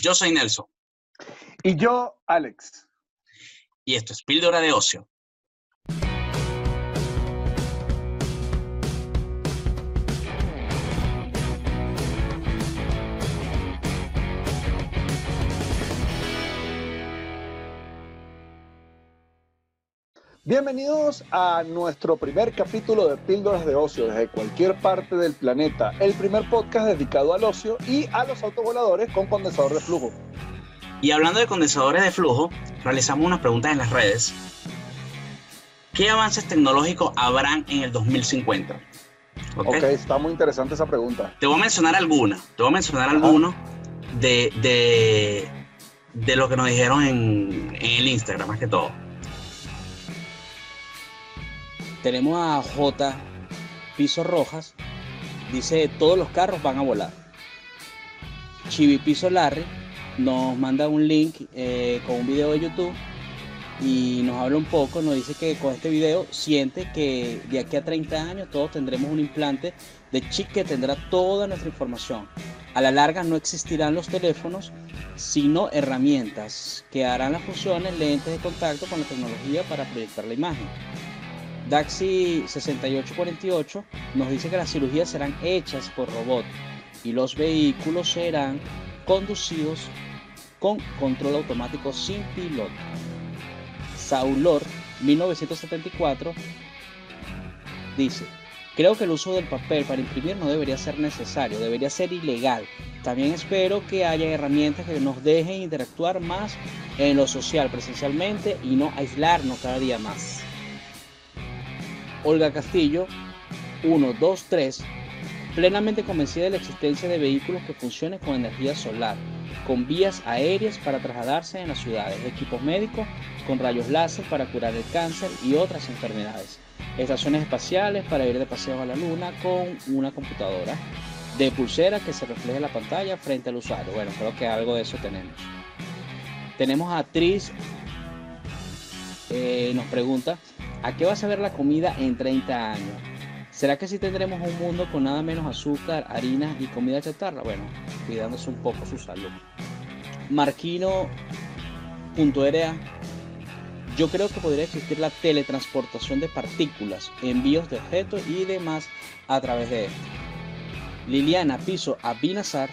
Yo soy Nelson. Y yo, Alex. Y esto es Píldora de Ocio. Bienvenidos a nuestro primer capítulo de Píldoras de Ocio desde cualquier parte del planeta, el primer podcast dedicado al ocio y a los autovoladores con condensador de flujo. Y hablando de condensadores de flujo, realizamos unas preguntas en las redes. ¿Qué avances tecnológicos habrán en el 2050? Ok, okay está muy interesante esa pregunta. Te voy a mencionar algunas, te voy a mencionar algunos de, de, de, lo que nos dijeron en, en el Instagram, más que todo. Tenemos a J. Piso Rojas. Dice, todos los carros van a volar. Chibi Piso Larry nos manda un link eh, con un video de YouTube y nos habla un poco, nos dice que con este video siente que de aquí a 30 años todos tendremos un implante de chip que tendrá toda nuestra información. A la larga no existirán los teléfonos, sino herramientas que harán las funciones lentes de contacto con la tecnología para proyectar la imagen. Daxi 6848 nos dice que las cirugías serán hechas por robot y los vehículos serán conducidos con control automático sin piloto. Saulor 1974 dice, creo que el uso del papel para imprimir no debería ser necesario, debería ser ilegal. También espero que haya herramientas que nos dejen interactuar más en lo social presencialmente y no aislarnos cada día más. Olga Castillo, 1, 2, 3, plenamente convencida de la existencia de vehículos que funcionen con energía solar, con vías aéreas para trasladarse en las ciudades, equipos médicos con rayos láser para curar el cáncer y otras enfermedades, estaciones espaciales para ir de paseo a la luna con una computadora, de pulsera que se refleje en la pantalla frente al usuario. Bueno, creo que algo de eso tenemos. Tenemos a Tris, eh, nos pregunta, ¿A qué va a saber la comida en 30 años? ¿Será que si tendremos un mundo con nada menos azúcar, harina y comida chatarra? Bueno, cuidándose un poco su salud. Marquino.era Yo creo que podría existir la teletransportación de partículas, envíos de objetos y demás a través de esto. Liliana Piso Abinazar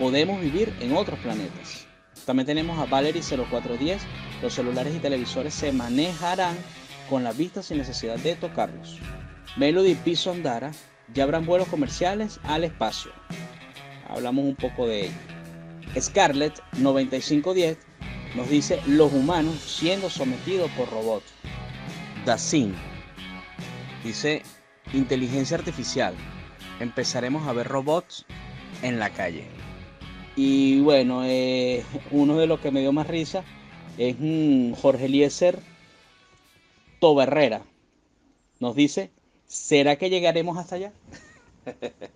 Podemos vivir en otros planetas. También tenemos a Valerie 0410. Los celulares y televisores se manejarán con la vista sin necesidad de tocarlos. Melody Piso Andara, ya habrán vuelos comerciales al espacio. Hablamos un poco de ello. Scarlett 9510 nos dice los humanos siendo sometidos por robots. Dacin dice inteligencia artificial. Empezaremos a ver robots en la calle. Y bueno, eh, uno de los que me dio más risa es mm, Jorge Eliezer Toberrera nos dice, ¿será que llegaremos hasta allá?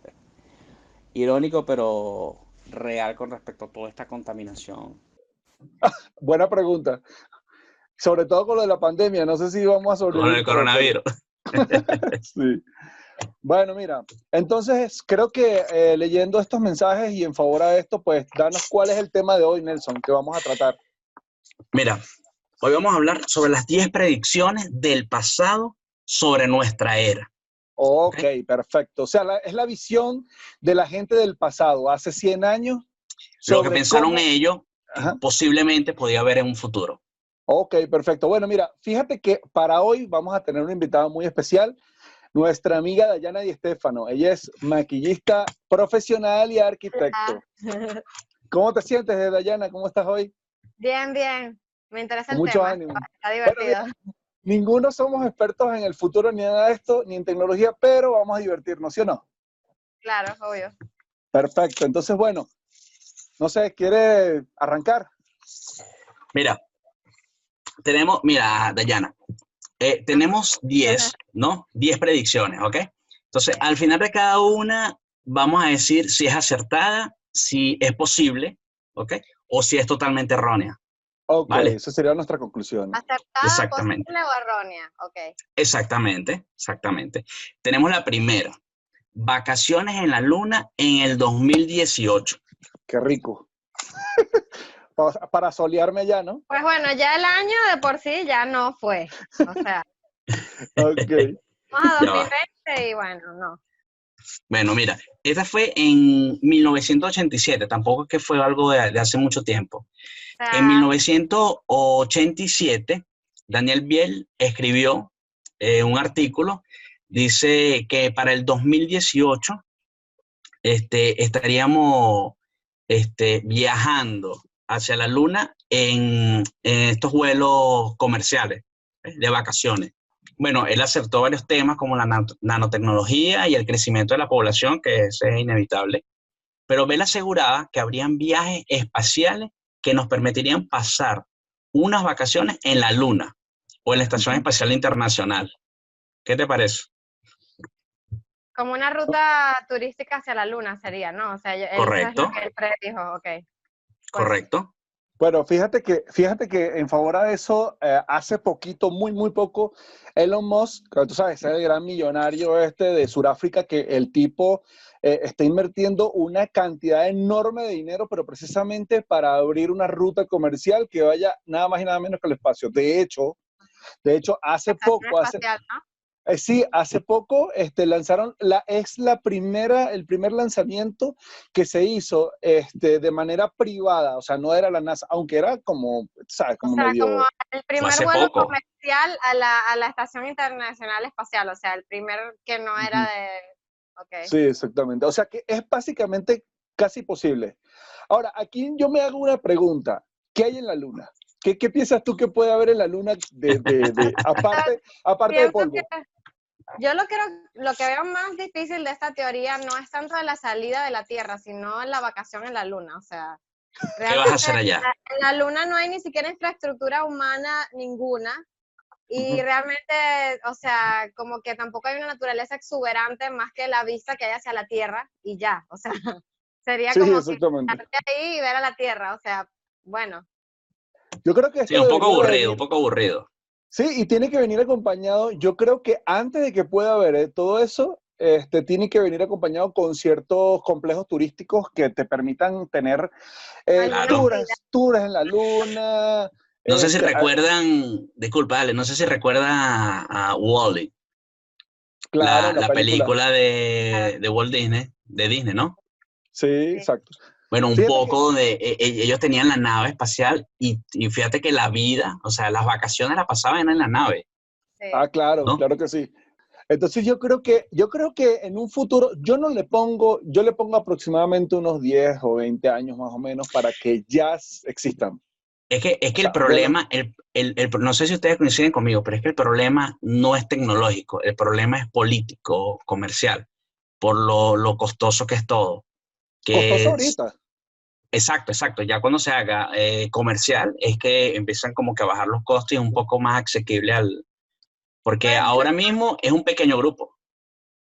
Irónico, pero real con respecto a toda esta contaminación. Buena pregunta. Sobre todo con lo de la pandemia, no sé si vamos a sobrevivir. Con el coronavirus. sí. Bueno, mira, entonces creo que eh, leyendo estos mensajes y en favor a esto, pues danos cuál es el tema de hoy, Nelson, que vamos a tratar. Mira, Hoy vamos a hablar sobre las 10 predicciones del pasado sobre nuestra era. Ok, perfecto. O sea, es la visión de la gente del pasado, hace 100 años. Lo que pensaron ellos, posiblemente podía haber en un futuro. Ok, perfecto. Bueno, mira, fíjate que para hoy vamos a tener un invitado muy especial, nuestra amiga Dayana Di Stefano. Ella es maquillista profesional y arquitecto. ¿Cómo te sientes, Dayana? ¿Cómo estás hoy? Bien, bien. Me interesa el Mucho tema. ánimo. Está divertido. ninguno somos expertos en el futuro ni nada de esto, ni en tecnología, pero vamos a divertirnos, ¿sí o no? Claro, obvio. Perfecto. Entonces, bueno, no sé, ¿quiere arrancar? Mira, tenemos, mira, Dayana, eh, tenemos 10, ¿no? 10 predicciones, ¿ok? Entonces, al final de cada una, vamos a decir si es acertada, si es posible, ¿ok? O si es totalmente errónea. Ok, vale. esa sería nuestra conclusión. Acertada, exactamente. posible o errónea. Ok. Exactamente, exactamente. Tenemos la primera. Vacaciones en la luna en el 2018. Qué rico. para, para solearme allá, ¿no? Pues bueno, ya el año de por sí ya no fue. O sea, Ok. vamos a Ya va. 2020 y bueno, no. Bueno, mira, esta fue en 1987, tampoco es que fue algo de, de hace mucho tiempo. En 1987, Daniel Biel escribió eh, un artículo, dice que para el 2018 este, estaríamos este, viajando hacia la Luna en, en estos vuelos comerciales eh, de vacaciones. Bueno, él acertó varios temas como la nano- nanotecnología y el crecimiento de la población, que ese es inevitable, pero Bell aseguraba que habrían viajes espaciales que nos permitirían pasar unas vacaciones en la Luna o en la Estación Espacial Internacional. ¿Qué te parece? como una ruta turística hacia la luna sería, ¿no? O sea, él- es Correcto. lo que él predijo, ok. Pues, ¿Correcto? Bueno, fíjate que, fíjate que en favor a eso, eh, hace poquito, muy, muy poco, Elon Musk, que tú sabes, es el gran millonario este de Sudáfrica, que el tipo eh, está invirtiendo una cantidad enorme de dinero, pero precisamente para abrir una ruta comercial que vaya nada más y nada menos que al espacio. De hecho, de hecho, hace poco, hace, espacial, ¿no? Eh, sí, hace poco este, lanzaron, la, es la primera, el primer lanzamiento que se hizo este, de manera privada, o sea, no era la NASA, aunque era como, ¿sabes? O Como sea, medio... como el primer vuelo poco. comercial a la, a la Estación Internacional Espacial, o sea, el primer que no era de... Ok. Sí, exactamente. O sea, que es básicamente casi posible. Ahora, aquí yo me hago una pregunta. ¿Qué hay en la Luna? ¿Qué, qué piensas tú que puede haber en la Luna de, de- de- aparte, aparte de polvo? que yo lo creo, lo que veo más difícil de esta teoría no es tanto de la salida de la Tierra, sino la vacación en la Luna. O sea, ¿Qué vas a hacer allá? en la Luna no hay ni siquiera infraestructura humana ninguna. Y realmente, o sea, como que tampoco hay una naturaleza exuberante más que la vista que hay hacia la Tierra y ya. O sea, sería Sí, como ahí y ver a la Tierra. O sea, bueno, Yo creo que Sí, un poco aburrido, venir- un poco aburrido. Sí, y tiene que venir acompañado. Yo creo que antes de que pueda haber eh, todo eso, este, tiene que venir acompañado con ciertos complejos turísticos que te permitan tener eh, Claro. tours, tours en la luna. No sé si este, a- recuerdan, disculpa, Ale, no sé si recuerdan a, a Wall-E, claro, la, la película de, de Walt Disney, de Disney, ¿no? Sí, exacto. Bueno, un Fíjate poco donde e- e- ellos tenían la nave espacial y, y fíjate que la vida, o sea, las vacaciones las pasaban en la nave. sí. Ah, claro, ¿No? claro que sí. Entonces yo creo que, yo creo que en un futuro, yo no le pongo, yo le pongo aproximadamente unos 10 o 20 años más o menos para que ya existan. Es que, es que el problema, el, el- el- no sé si ustedes coinciden conmigo, pero es que el problema no es tecnológico, el problema es político, comercial, por lo, lo costoso que es todo. Que Costoso es- ahorita. Exacto, exacto. Ya cuando se haga eh, comercial es que empiezan como que a bajar los costos y es un poco más asequible al... Porque ahora mismo es un pequeño grupo.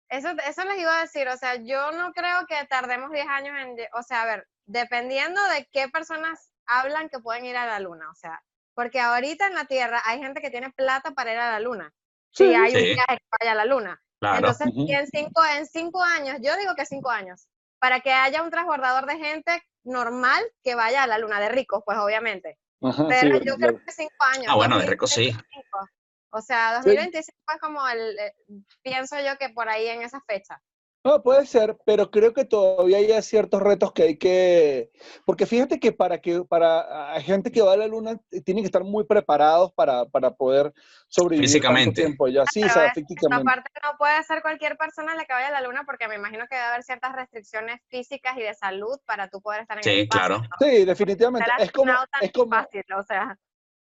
Eso, eso les iba a decir, o sea, yo no creo que tardemos 10 años en, o sea, a ver, dependiendo de qué personas hablan que pueden ir a la luna, o sea, porque ahorita en la Tierra hay gente que tiene plata para ir a la luna, Sí. hay un Sí. viaje que vaya a la luna. Claro. Entonces, Ujú. y en cinco, en cinco años, yo digo que cinco años, para que haya un transbordador de gente normal que vaya a la luna, de ricos, pues obviamente. Ajá, sí, Pero yo claro. creo que cinco años. ah, bueno, de rico sí. 2025. O sea, Sí. 2025 es como el, eh, pienso yo que por ahí en esa fecha. No, puede ser, pero creo que todavía hay ciertos retos que hay que, porque fíjate que para que para hay gente que va a la luna eh, tienen que estar muy preparados para, para poder sobrevivir Físicamente. tiempo ya, sí, o sea, físicamente. Aparte, no puede ser cualquier persona la que vaya a la luna porque me imagino que debe haber ciertas restricciones físicas y de salud para tú poder estar en Sí, el espacio, claro. ¿no? Sí, definitivamente. Es como, es como, fácil, o sea,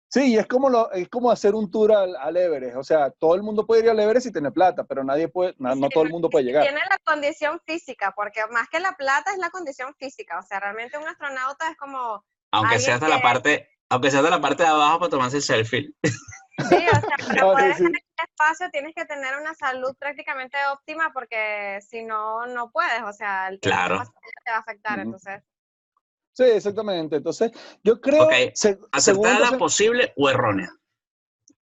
sí, es como lo, es como hacer un tour al, al Everest. O sea, todo el mundo puede ir al Everest y tener plata, pero nadie puede, no, no todo el mundo puede llegar. tiene la condición física, porque más que la plata es la condición física, o sea, realmente un astronauta es como, Aunque sea hasta la parte, aunque sea hasta la parte de abajo para tomarse el selfie. sí, o sea, para Ah, poder sí, sí. estar en el espacio tienes que tener una salud prácticamente óptima porque si no, no puedes, o sea, el tiempo Claro. te va a afectar, entonces, Sí, exactamente. Entonces, yo creo, Ok, se- según ¿Acertada, posible o errónea?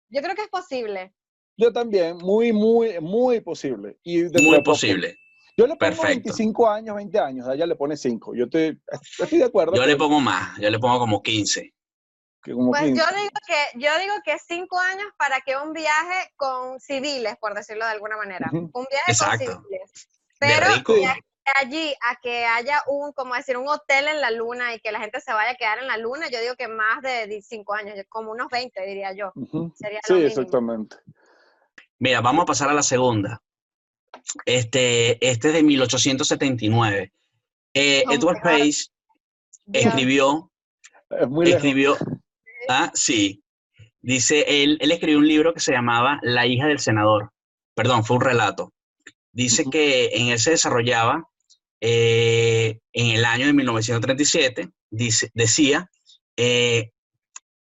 yo creo que es posible. yo también, muy, muy, muy posible. Y de Muy poco. posible. Yo le pongo Perfecto. 25 años, 20 años, a ella le pone 5. Yo estoy, estoy de acuerdo. Yo le que- pongo más, yo le pongo como 15. que como Pues 15. yo digo que yo digo que cinco años para que un viaje con civiles, por decirlo de alguna manera, Ujú. un viaje Exacto. con civiles. De Pero rico. de allí a que haya un, como decir, un hotel en la luna y que la gente se vaya a quedar en la luna, yo digo que más de di- cinco años, como unos 20 diría yo. Sería Sí, exactamente. Mira, vamos a pasar a la segunda. Este, este es de 1879. Eh, Oh Edward. Page escribió, Es muy lejos. escribió, ah, sí, dice, él, él escribió un libro que se llamaba La hija del senador. Perdón, fue un relato. Dice que en él se desarrollaba eh, en el año de 1937, dice, decía, eh,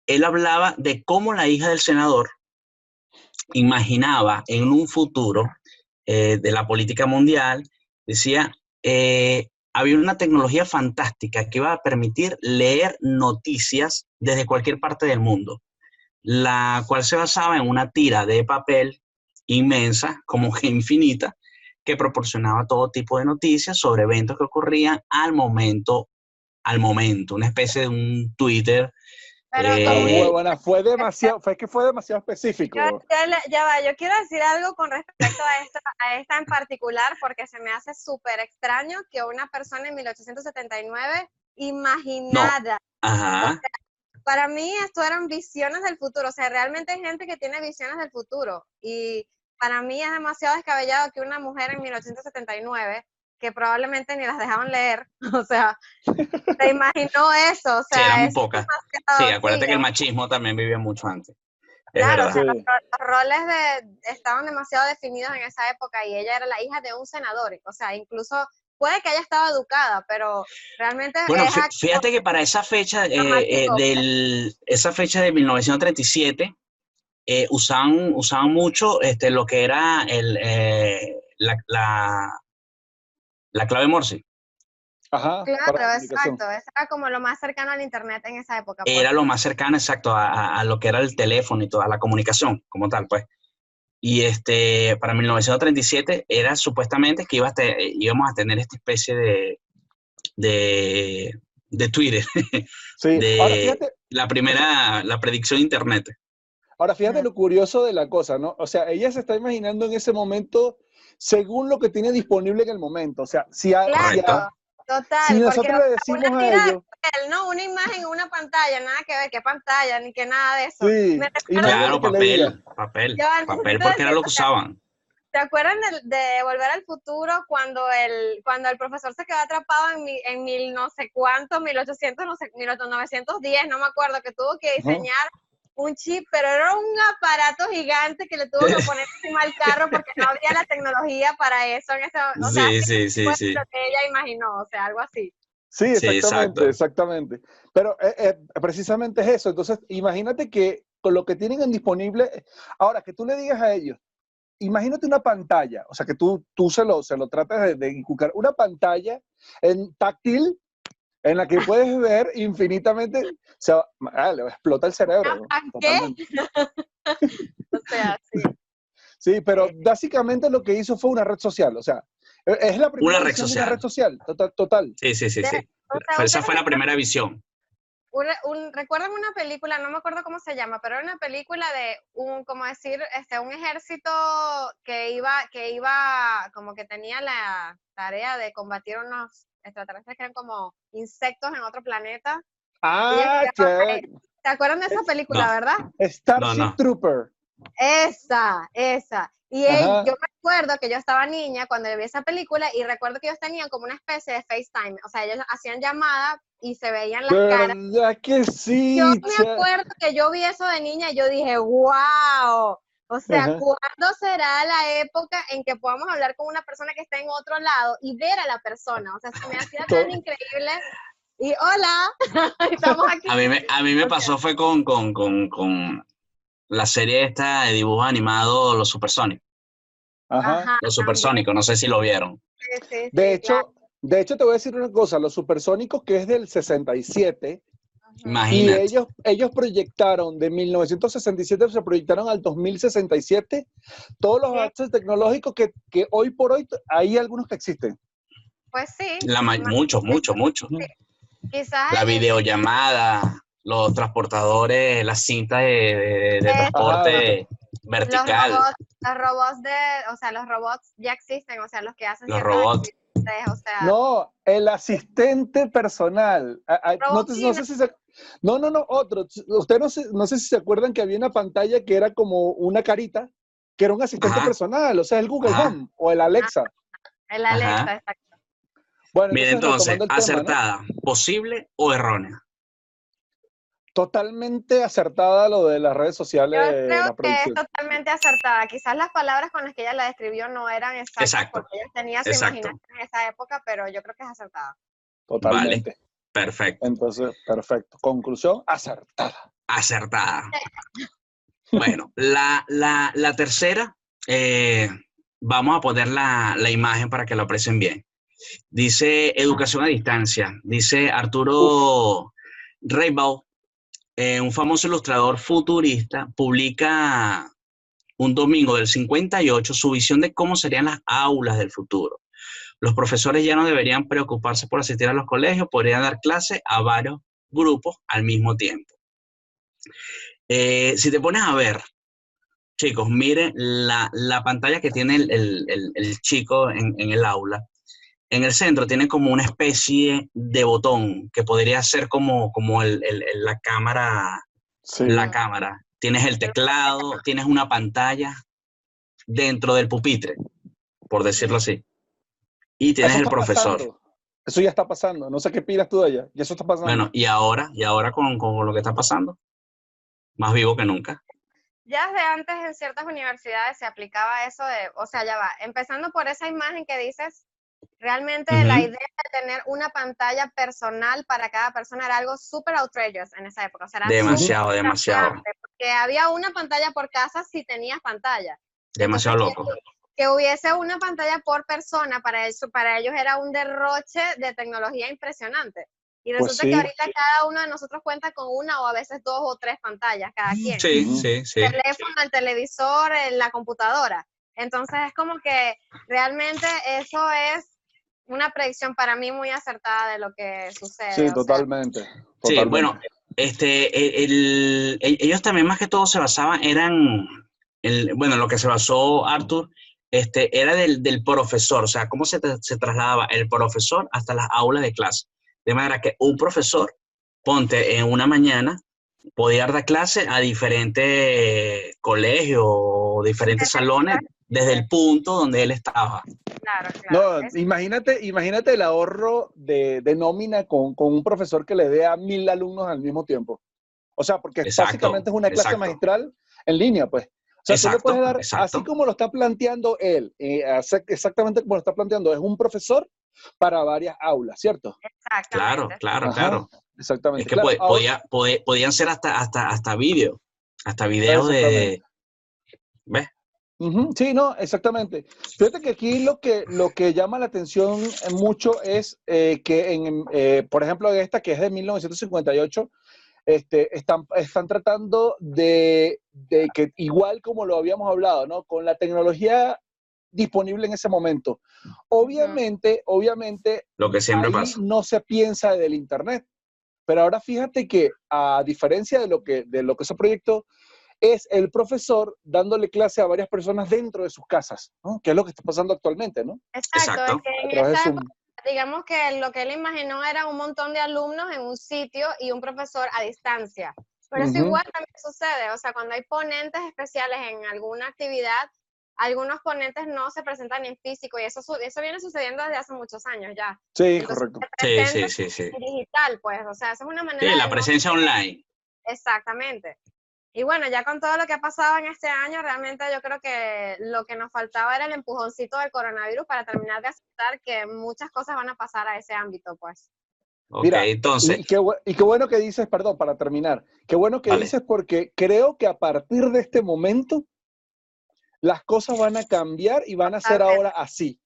él hablaba de cómo la hija del senador imaginaba en un futuro eh, de la política mundial, decía, había una tecnología fantástica que iba a permitir leer noticias desde cualquier parte del mundo, la cual se basaba en una tira de papel inmensa, como que infinita, que proporcionaba todo tipo de noticias sobre eventos que ocurrían al momento, al momento, una especie de un Twitter. Pero Eh, muy buena. Fue demasiado, fue que fue demasiado específico. Yo- ya, va, yo quiero decir algo con respecto a esta, a esta en particular, porque se me hace súper extraño que una persona en 1879 imaginara. Ajá. Para mí esto eran visiones del futuro, o sea, realmente hay gente que tiene visiones del futuro y para mí es demasiado descabellado que una mujer en 1879 que probablemente ni las dejaban leer, o sea, se imaginó eso, o Sí, sea, eran muy es pocas. Sí, acuérdate sí, que el machismo también vivía mucho antes. Es Claro, o verdad. sea, Sí. los, los roles de, estaban demasiado definidos en esa época y ella era la hija de un senador. O sea, incluso puede que haya estado educada, pero realmente Bueno, fíjate que para esa fecha, eh, eh, del, esa fecha de 1937, eh, usaban, usaban mucho este, lo que era el, eh, la, la, la clave Morse. Ajá. Claro, exacto. Eso era como lo más cercano al internet en esa época. pues. Era lo más cercano, exacto, a, a- a lo que era el teléfono y toda la comunicación como tal, pues. Y este, para 1937 era supuestamente que iba a te- íbamos a tener esta especie de, de, de Twitter, Sí. de- Ahora fíjate, la primera, la predicción de Internet. Ahora fíjate Ajá. lo curioso de la cosa, ¿no? O sea, ella se está imaginando en ese momento según lo que tiene disponible en el momento. O sea, si, a- si a- Claro, total. si nosotros le decimos una a ellos, papel, ¿no? Una imagen, una pantalla, nada que ver, qué pantalla, ni que nada de eso. sí, imagínate Claro, papel, papel, papel, porque era lo que usaban. ¿Se acuerdan de, de Volver al Futuro cuando el, cuando el profesor se quedó atrapado en, mi- en mil no sé cuánto, 1800, no sé, 1910, no me acuerdo, que tuvo que diseñar un chip, pero era un aparato gigante que le tuvo que poner encima al carro porque no había la tecnología para eso en ese o sea, Sí, sí, sí, fue sí. lo que ella imaginó, o sea, algo así. Sí, exactamente, exactamente. Pero eh, eh, precisamente es eso. Entonces, imagínate que con lo que tienen en disponible, ahora que tú le digas a ellos, imagínate una pantalla, o sea, que tú, tú se, lo, se lo tratas de, de inculcar, una pantalla en táctil en la que puedes ver infinitamente, o sea, ah, le explota el cerebro. ¿no? ¿A qué? O sea, sí. Sí, pero básicamente lo que hizo fue una red social, o sea, e- es la primera red versión de social. una red social, total. total. Sí, sí, sí, sí. o sea, Pero esa fue la primera visión. un, un- recuerdan una película, no me acuerdo cómo se llama, pero era una película de un, como decir, este, un ejército que iba, que iba, como que tenía la tarea de combatir unos extraterrestres que eran como insectos en otro planeta. Ah, que ¿Se acuerdan de esa película, No. verdad? Starship No, no. Trooper. Esa, esa. Y él- yo me acuerdo que yo estaba niña cuando yo vi esa película y recuerdo que ellos tenían como una especie de FaceTime. O sea, ellos hacían llamada y se veían las caras. ¿Verdad que sí? Yo me acuerdo que yo vi eso de niña y yo dije, wow. O sea, Ajá. ¿cuándo será la época en que podamos hablar con una persona que está en otro lado y ver a la persona? O sea, se me hacía tan increíble. Y hola, estamos aquí. A mí me, a mí me pasó fue con, con, con, con la serie esta de dibujos animados, Los Supersónicos. Ajá. Ajá, Los Supersónicos, no sé si lo vieron. sí, sí, sí, De hecho, claro. de hecho, te voy a decir una cosa, los supersónicos que es del 67, Y Imagínate. ellos, ellos proyectaron de 1967, se proyectaron al 2067 todos los avances tecnológicos que, que hoy por hoy hay algunos que existen. Pues sí. La ma- mucho, mucho, mucho. Quizás La videollamada, los transportadores, la cinta de, de- de transporte los vertical. robots, los robots de, o sea, los robots ya existen, o sea, los que hacen Los robots. o sea, No, el asistente personal. A- a- no, te- no sé si se- no, no, no, otro. Usted no sé, no sé si se acuerdan que había una pantalla que era como una carita, que era un asistente Ajá. personal, o sea, el Google Ajá. Home o el Alexa. el Alexa, Ajá. exacto. Bueno, Mira, entonces, acertada, posible o errónea. Totalmente acertada lo de las redes Yo sociales. creo la que es totalmente acertada. Quizás las palabras con las que ella la describió no eran exactas Exacto. porque ella tenía su Exacto. imaginación en esa época, pero yo creo que es acertada. Totalmente. Perfecto. Entonces, perfecto. Conclusión, acertada. Acertada. Bueno, la, la- la tercera, eh, vamos a poner la, la imagen para que lo aprecien bien. Dice educación a distancia. Dice Arturo Reibau, eh, un famoso ilustrador futurista, publica un domingo del 58 su visión de cómo serían las aulas del futuro. Los profesores ya no deberían preocuparse por asistir a los colegios, podrían dar clase a varios grupos al mismo tiempo. Eh, si te pones a ver, chicos, miren la, la pantalla que tiene el, el- el- el chico en, en el aula. En el centro tiene como una especie de botón que podría ser como, como la cámara Sí. la cámara, tienes el teclado, tienes una pantalla dentro del pupitre, por decirlo así. Y tienes el profesor. pasando. Eso ya está pasando. No sé qué pidas tú de allá. Y eso está pasando. Bueno, y ahora, y ahora con, con lo que está pasando, más vivo que nunca. Ya desde antes en ciertas universidades se aplicaba eso de, o sea, ya va, empezando por esa imagen que dices, realmente la idea de tener una pantalla personal para cada persona era algo súper outrageous en esa época. O sea, era Demasiado, demasiado, Porque había una pantalla por casa si tenías pantalla. demasiado Entonces, loco. Que hubiese una pantalla por persona, para, eso, para ellos era un derroche de tecnología impresionante. Y Pues resulta sí. que ahorita cada uno de nosotros cuenta con una o a veces dos o tres pantallas cada quien Sí, sí, sí. el teléfono, el televisor, la computadora. Entonces es como que realmente eso es una predicción para mí muy acertada de lo que sucede. Sí, sea, totalmente. Sí, bueno, este, el- ellos también más que todo se basaban, eran, el, bueno, lo que se basó Arthur, este, era del, del profesor, o sea, cómo se, se trasladaba el profesor hasta las aulas de clase. De manera que un profesor, ponte en una mañana, podía dar clase a diferentes colegios o diferentes salones desde el punto donde él estaba. claro, claro. No, imagínate, imagínate el ahorro de, de nómina con, con un profesor que le dé a mil alumnos al mismo tiempo. O sea, porque Exacto, básicamente es una clase exacto. magistral en línea, pues. O sea, tú Exacto, le puedes dar, exacto. así como lo está planteando él, eh, exactamente como lo está planteando, es un profesor para varias aulas, ¿cierto? Claro, exactamente. claro, Ajá, claro. Exactamente. Es que Claro, pod- ahora- podía, podían ser hasta, hasta, hasta vídeos, hasta videos de... ¿Ves? Sí, no, exactamente. Fíjate que aquí lo que, lo que llama la atención mucho es eh, que, en, eh, por ejemplo, esta que es de 1958, este, están, están tratando de, de que, igual como lo habíamos hablado, ¿no? Con la tecnología disponible en ese momento. Obviamente, obviamente, Lo que siempre ahí pasa. no se piensa del Internet. Pero ahora fíjate que, a diferencia de lo que, de lo que se proyectó, es el profesor dándole clase a varias personas dentro de sus casas, ¿no? Que es lo que está pasando actualmente, ¿no? Exacto, Exacto. A través de Zoom. Digamos que lo que él imaginó era un montón de alumnos en un sitio y un profesor a distancia. Pero eso Ujú. igual también sucede, o sea, cuando hay ponentes especiales en alguna actividad, algunos ponentes no se presentan en físico y eso, eso viene sucediendo desde hace muchos años ya. Sí, Entonces, correcto. Sí, sí, sí, digital, pues, o sea, eso es una manera Sí, de la no- presencia online. Exactamente. Y bueno, ya con todo lo que ha pasado en este año, realmente yo creo que lo que nos faltaba era el empujoncito del coronavirus para terminar de aceptar que muchas cosas van a pasar a ese ámbito, pues. Mira, entonces, Y qué, bu- y qué bueno que dices, perdón, para terminar, qué bueno que Vale. dices porque creo que a partir de este momento las cosas van a cambiar y van a ser ahora así.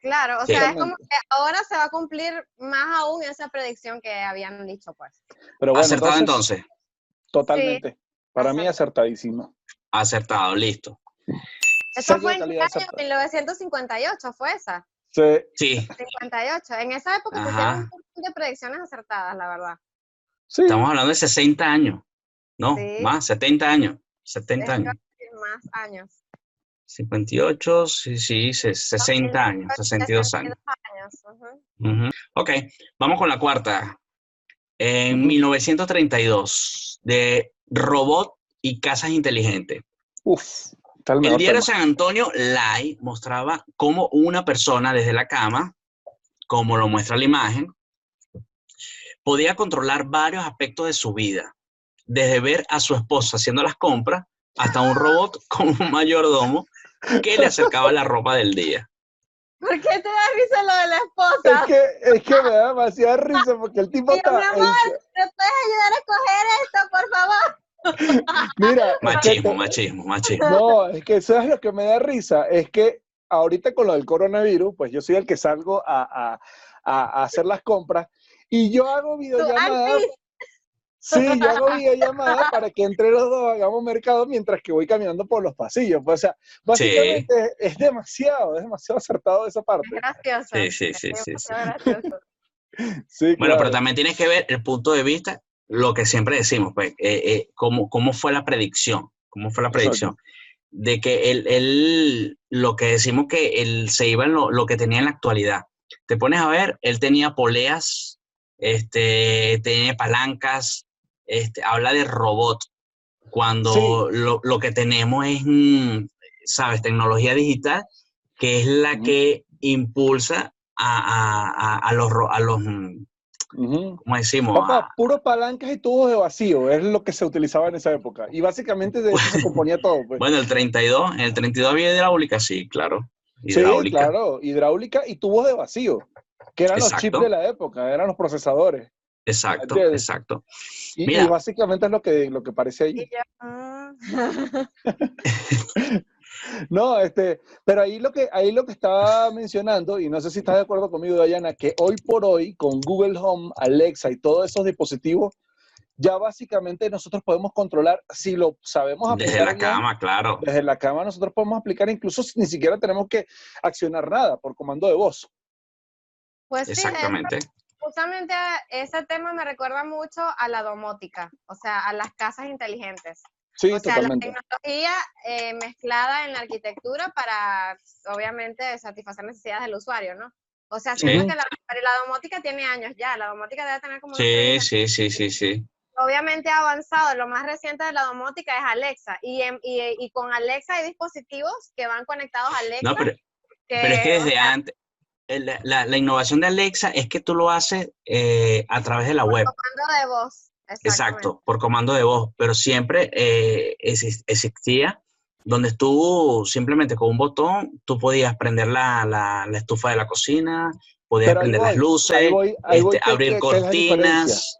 Claro, o Sí. sea, es como que ahora se va a cumplir más aún esa predicción que habían dicho, pues. Pero bueno, Acertado entonces, entonces. totalmente. Para mí acertadísimo. Acertado, listo. Eso Sello fue en el año acertado. 1958, fue esa. Sí, Sí, 58. En esa época se Ajá. hicieron un montón de predicciones acertadas, la verdad. sí. estamos hablando de 60 años. No, Sí. más, 70 años. 70 Es años. Más años. 58, sí, sí, se- 60 años, 62 años. años. Ok, vamos con la cuarta. En Ujú. 1932, de robot y casas inteligentes. Uf, está el diario. San Antonio Live mostraba cómo una persona desde la cama, como lo muestra la imagen, podía controlar varios aspectos de su vida, desde ver a su esposa haciendo las compras hasta un robot con un mayordomo que le acercaba la ropa del día. ¿Por qué te da risa lo de la Es esposa? que, es que me da demasiada risa porque el tipo está. mi amor. ¿Me puedes ayudar a coger esto, por favor? mira, es Machismo, te- machismo, machismo. No, es que ¿sabes lo que me da risa? Es que ahorita con lo del coronavirus, pues yo soy el que salgo a, a- a- a hacer las compras y yo hago videollamadas. Sí, yo hago videollamadas para que entre los dos hagamos mercado mientras que voy caminando por los pasillos. Pues, o sea, básicamente es demasiado, es demasiado acertado esa parte. Es gracioso. Sí, sí, es sí, sí, sí. Sí, Bueno, claro. pero también tienes que ver el punto de vista, lo que siempre decimos, pues, eh, eh, cómo, cómo fue la predicción, cómo fue la Exacto. predicción. De que él, él, lo que decimos que él se iba en lo, lo que tenía en la actualidad. Te pones a ver, él tenía poleas, este, tenía palancas, este, habla de robot, cuando lo, lo que tenemos es, mm, sabes, tecnología digital, que es la que impulsa a, a- a- los, a los, mm. ¿cómo decimos? Papá, puros palancas y tubos de vacío, es lo que se utilizaba en esa época. Y básicamente de eso se componía todo. Pues. bueno, el 32, en el 32 había hidráulica, sí, claro. sí, Hidráulica. claro, hidráulica y tubos de vacío, que eran los chips de la época, eran los procesadores. Exacto, ¿Entiendes? exacto. Y, Mira. y básicamente es lo que, lo que parece ahí. Mm. No, este, pero ahí lo que ahí lo que estaba mencionando, y no sé si estás de acuerdo conmigo, Dayana, que hoy por hoy, con Google Home, Alexa y todos esos dispositivos, ya básicamente nosotros podemos controlar, si lo sabemos aplicar Desde la cama, claro. desde la cama nosotros podemos aplicar, incluso si ni siquiera tenemos que accionar nada por comando de voz. Pues sí, Exactamente. Justamente ese tema me recuerda mucho a la domótica, o sea, a las casas inteligentes. Sí, o sea, totalmente. la tecnología eh, mezclada en la arquitectura para, obviamente, satisfacer necesidades del usuario, ¿no? O sea, Sí. que la, pero la domótica tiene años ya, la domótica debe tener como... Sí, 30 sí, sí, sí, sí. obviamente ha avanzado. Lo más reciente de la domótica es Alexa. Y, en- y, y con Alexa hay dispositivos que van conectados a Alexa. No, pero, que, pero es que o desde sea, antes, la, la- la innovación de Alexa es que tú lo haces eh, a través de la web. comando de voz. Exacto, por comando de voz, pero siempre eh, exis- existía donde tú simplemente con un botón tú podías prender la, la- la estufa de la cocina, podías Pero prender las luces, ahí voy, ahí voy, este, ¿qué- abrir cortinas.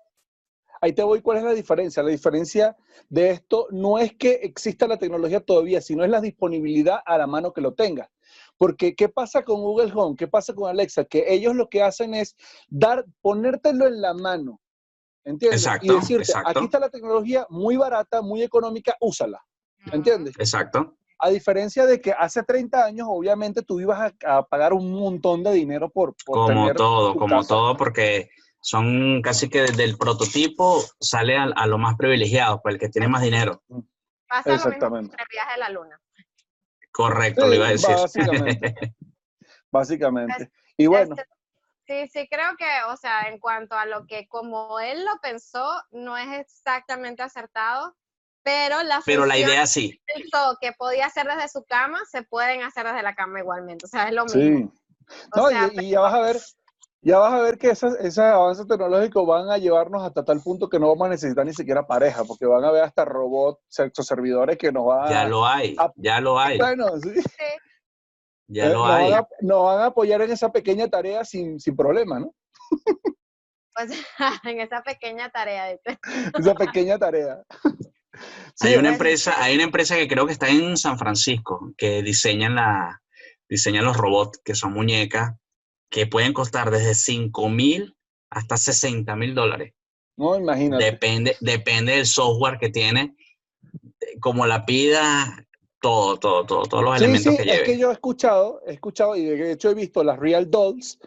Ahí te voy, ¿cuál es la diferencia? La diferencia de esto no es que exista la tecnología todavía, sino es la disponibilidad a la mano que lo tenga. Porque, ¿qué pasa con Google Home? ¿Qué pasa con Alexa? Que ellos lo que hacen es dar, ponértelo en la mano. ¿Entiendes? Exacto, y decirte, exacto. aquí está la tecnología muy barata, muy económica, úsala. ¿Entiendes? Exacto, A diferencia de que hace 30 años, obviamente, tú ibas a, a pagar un montón de dinero por, por como tener todo, tu como casa. todo, porque son casi que desde el prototipo sale a, a lo más privilegiado, pues el que tiene más dinero. Pasa lo mismo Exactamente. con el viaje a la luna. Correcto, Sí, lo iba a decir. Básicamente. básicamente. Y bueno, Este, sí, sí, creo que, o sea, en cuanto a lo que como él lo pensó, no es exactamente acertado, pero la Pero la idea sí. que pensó que podía hacer desde su cama, se pueden hacer desde la cama igualmente. O sea, es lo mismo. sí. No, sea, y, y ya vas a ver, ya vas a ver que esos, esos avances tecnológicos van a llevarnos hasta tal punto que no vamos a necesitar ni siquiera pareja, porque van a ver hasta robots, sexoservidores que nos van a... Ya lo hay, ah, ya lo hay, Bueno, sí. sí, ya Eh, lo nos, hay. Van a, nos van a apoyar en esa pequeña tarea sin, sin problema, ¿no? pues en esa pequeña tarea. dice. Esa pequeña tarea. Sí, hay una es- empresa, hay una empresa que creo que está en San Francisco, que diseñan la, diseñan los robots, que son muñecas, que pueden costar desde 5 mil hasta 60 mil dólares. No, imagínate. Depende, depende del software que tiene, eh, como la pida, todo, todo, todo, todos los Sí, elementos sí, que es lleve. que yo he escuchado, he escuchado y de hecho he visto las Real Dolls,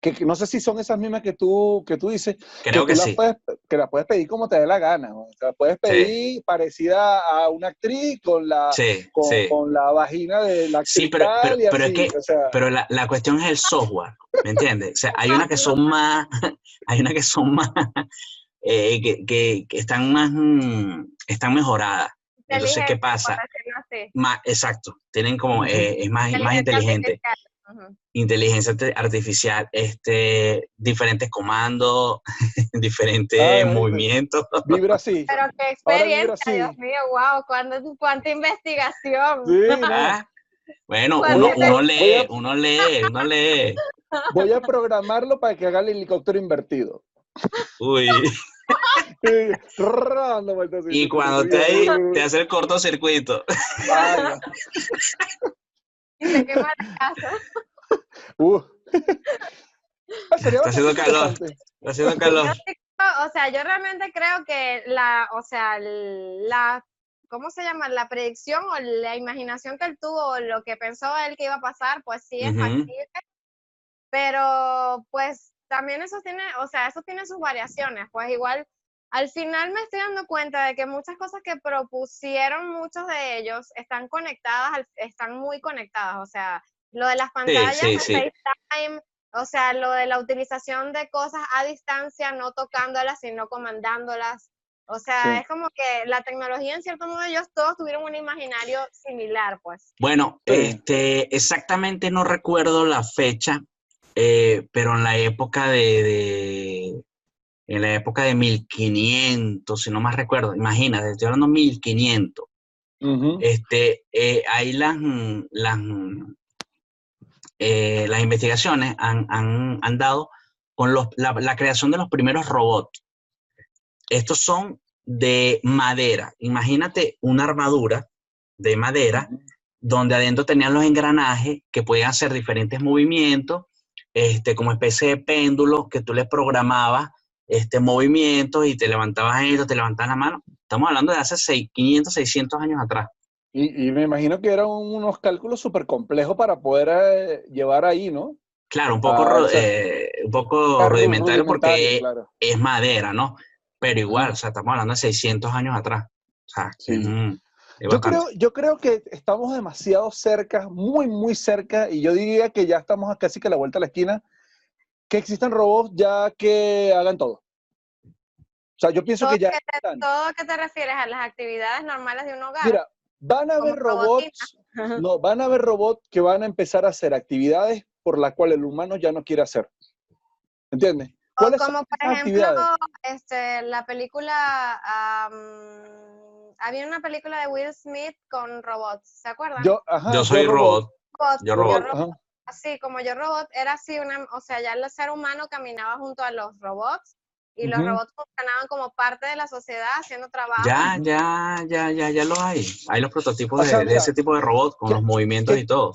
que, que no sé si son esas mismas que tú, que tú dices, Creo tú que las sí. puedes- que la puedes pedir como te dé la gana. O sea, puedes pedir parecida a una actriz con la, Sí, con, sí. con la vagina de la actriz Sí, pero- pero- y pero es que- o sea, Pero la, la cuestión es el software, ¿me entiendes? O sea, hay unas que son más, hay unas que son más, eh, que, que- que están más, mm, están mejoradas. Entonces, ¿qué pasa? Más, exacto, tienen como, eh, es más, más inteligente. Inteligencia artificial, este, diferentes comandos, diferentes Ay, movimientos. vibra así. Pero qué experiencia, Dios mío, wow, ¿cuánta, cuánta investigación. Sí, no. Ah, Bueno, uno, uno lee, a- uno lee, uno lee. Voy a programarlo para que haga el helicóptero invertido. Uy, y cuando te, ahí, te hace el cortocircuito. Y se quema la casa. Uh. Ah, Está haciendo calor. Está haciendo calor. O sea, yo realmente creo que la, o sea, la, ¿cómo se llama? La predicción o la imaginación que él tuvo, o lo que pensó él que iba a pasar, pues sí es factible. Pero, pues, también eso tiene, o sea, eso tiene sus variaciones. Pues igual, al final me estoy dando cuenta de que muchas cosas que propusieron muchos de ellos están conectadas, al- están muy conectadas. O sea, lo de las pantallas sí, de sí. FaceTime, o sea, lo de la utilización de cosas a distancia, no tocándolas, sino comandándolas. O sea, Sí. es como que la tecnología, en cierto modo, ellos todos tuvieron un imaginario similar, pues. Bueno, Sí. este, exactamente no recuerdo la fecha, eh, pero en la época de, de- en la época de 1500, si no más recuerdo, imagínate, estoy hablando 1500. Ujú. Este, eh, ahí las, las, eh, las investigaciones han, han- han dado con los- la, la creación de los primeros robots. Estos son de madera. Imagínate una armadura de madera donde adentro tenían los engranajes que podían hacer diferentes movimientos, este, como especie de péndulos que tú les programabas este, movimientos y te levantabas esto, te levantabas la mano. Estamos hablando de hace seis- 500, 600 años atrás. Y, y me imagino que eran unos cálculos súper complejos para poder eh, llevar ahí, ¿no? Claro, un poco, Ah, ru- o sea, eh, un poco Claro, rudimentario porque claro. es madera, ¿no? Pero igual, o sea, estamos hablando de 600 años atrás. O sea, Sí. es, mm, es Yo creo, yo creo que estamos demasiado cerca, muy, muy cerca, y yo diría que ya estamos a casi que a la vuelta de la esquina, que existan robots ya que hagan todo. O sea, yo pienso Todo que ya que te- están. todo que te refieres a las actividades normales de un hogar. Mira, van a haber robots, no, van a haber robots que van a empezar a hacer actividades por las cuales el humano ya no quiere hacer. ¿Entiendes? O ¿Cuáles son como por ejemplo, este, la película, am, había una película de Will Smith con robots, ¿se acuerdan? Yo, ajá, Yo soy robot. Robot, yo robot. Ajá. Así como yo robot, era así una, o sea, ya el ser humano caminaba junto a los robots y los robots funcionaban como parte de la sociedad haciendo trabajo. Ya, ya, ya, ya, ya los hay. Hay los prototipos O de, sea, de mira, ese tipo de robots con ¿qué- los movimientos qué- y todo.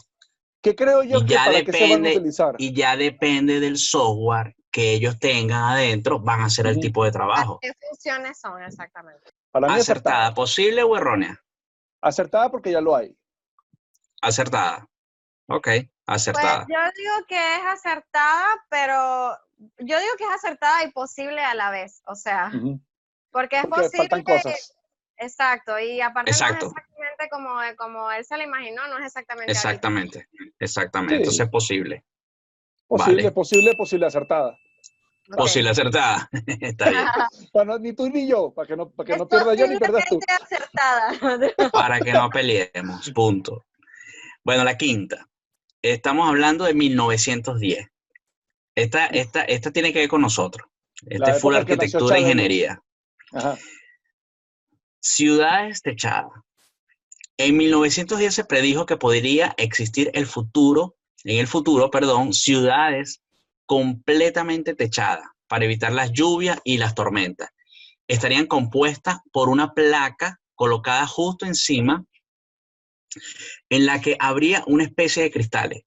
¿Qué creo yo Y que ya para qué se van a depende- utilizar? Y ya depende del software que ellos tengan adentro, van a hacer el tipo de trabajo. ¿Qué funciones son exactamente? Para mí Acertada, acertada. posible o errónea. Acertada porque ya lo hay. Acertada. Ok, Pues acertada. yo digo que es acertada, pero yo digo que es acertada y posible a la vez, o sea, porque es Porque posible. faltan cosas. Exacto, y aparte Exacto. no es exactamente como, como él se lo imaginó, no es exactamente. ahorita. Exactamente, exactamente. Sí. Entonces es posible. Posible, Vale. posible, posible, acertada. Posible, acertada. Está bien. Para ni tú ni yo, para que no, para que Es no pierda yo ni pierdas tú. posiblemente acertada. Para que no peleemos. Punto. Bueno, la quinta. Estamos hablando de 1910. Esta, esta, esta tiene que ver con nosotros. Esta La es full arquitectura e ingeniería. Ajá. Ciudades techadas. En 1910 se predijo que podría existir el futuro, en el futuro, perdón, ciudades completamente techadas para evitar las lluvias y las tormentas. Estarían compuestas por una placa colocada justo encima en la que habría una especie de cristales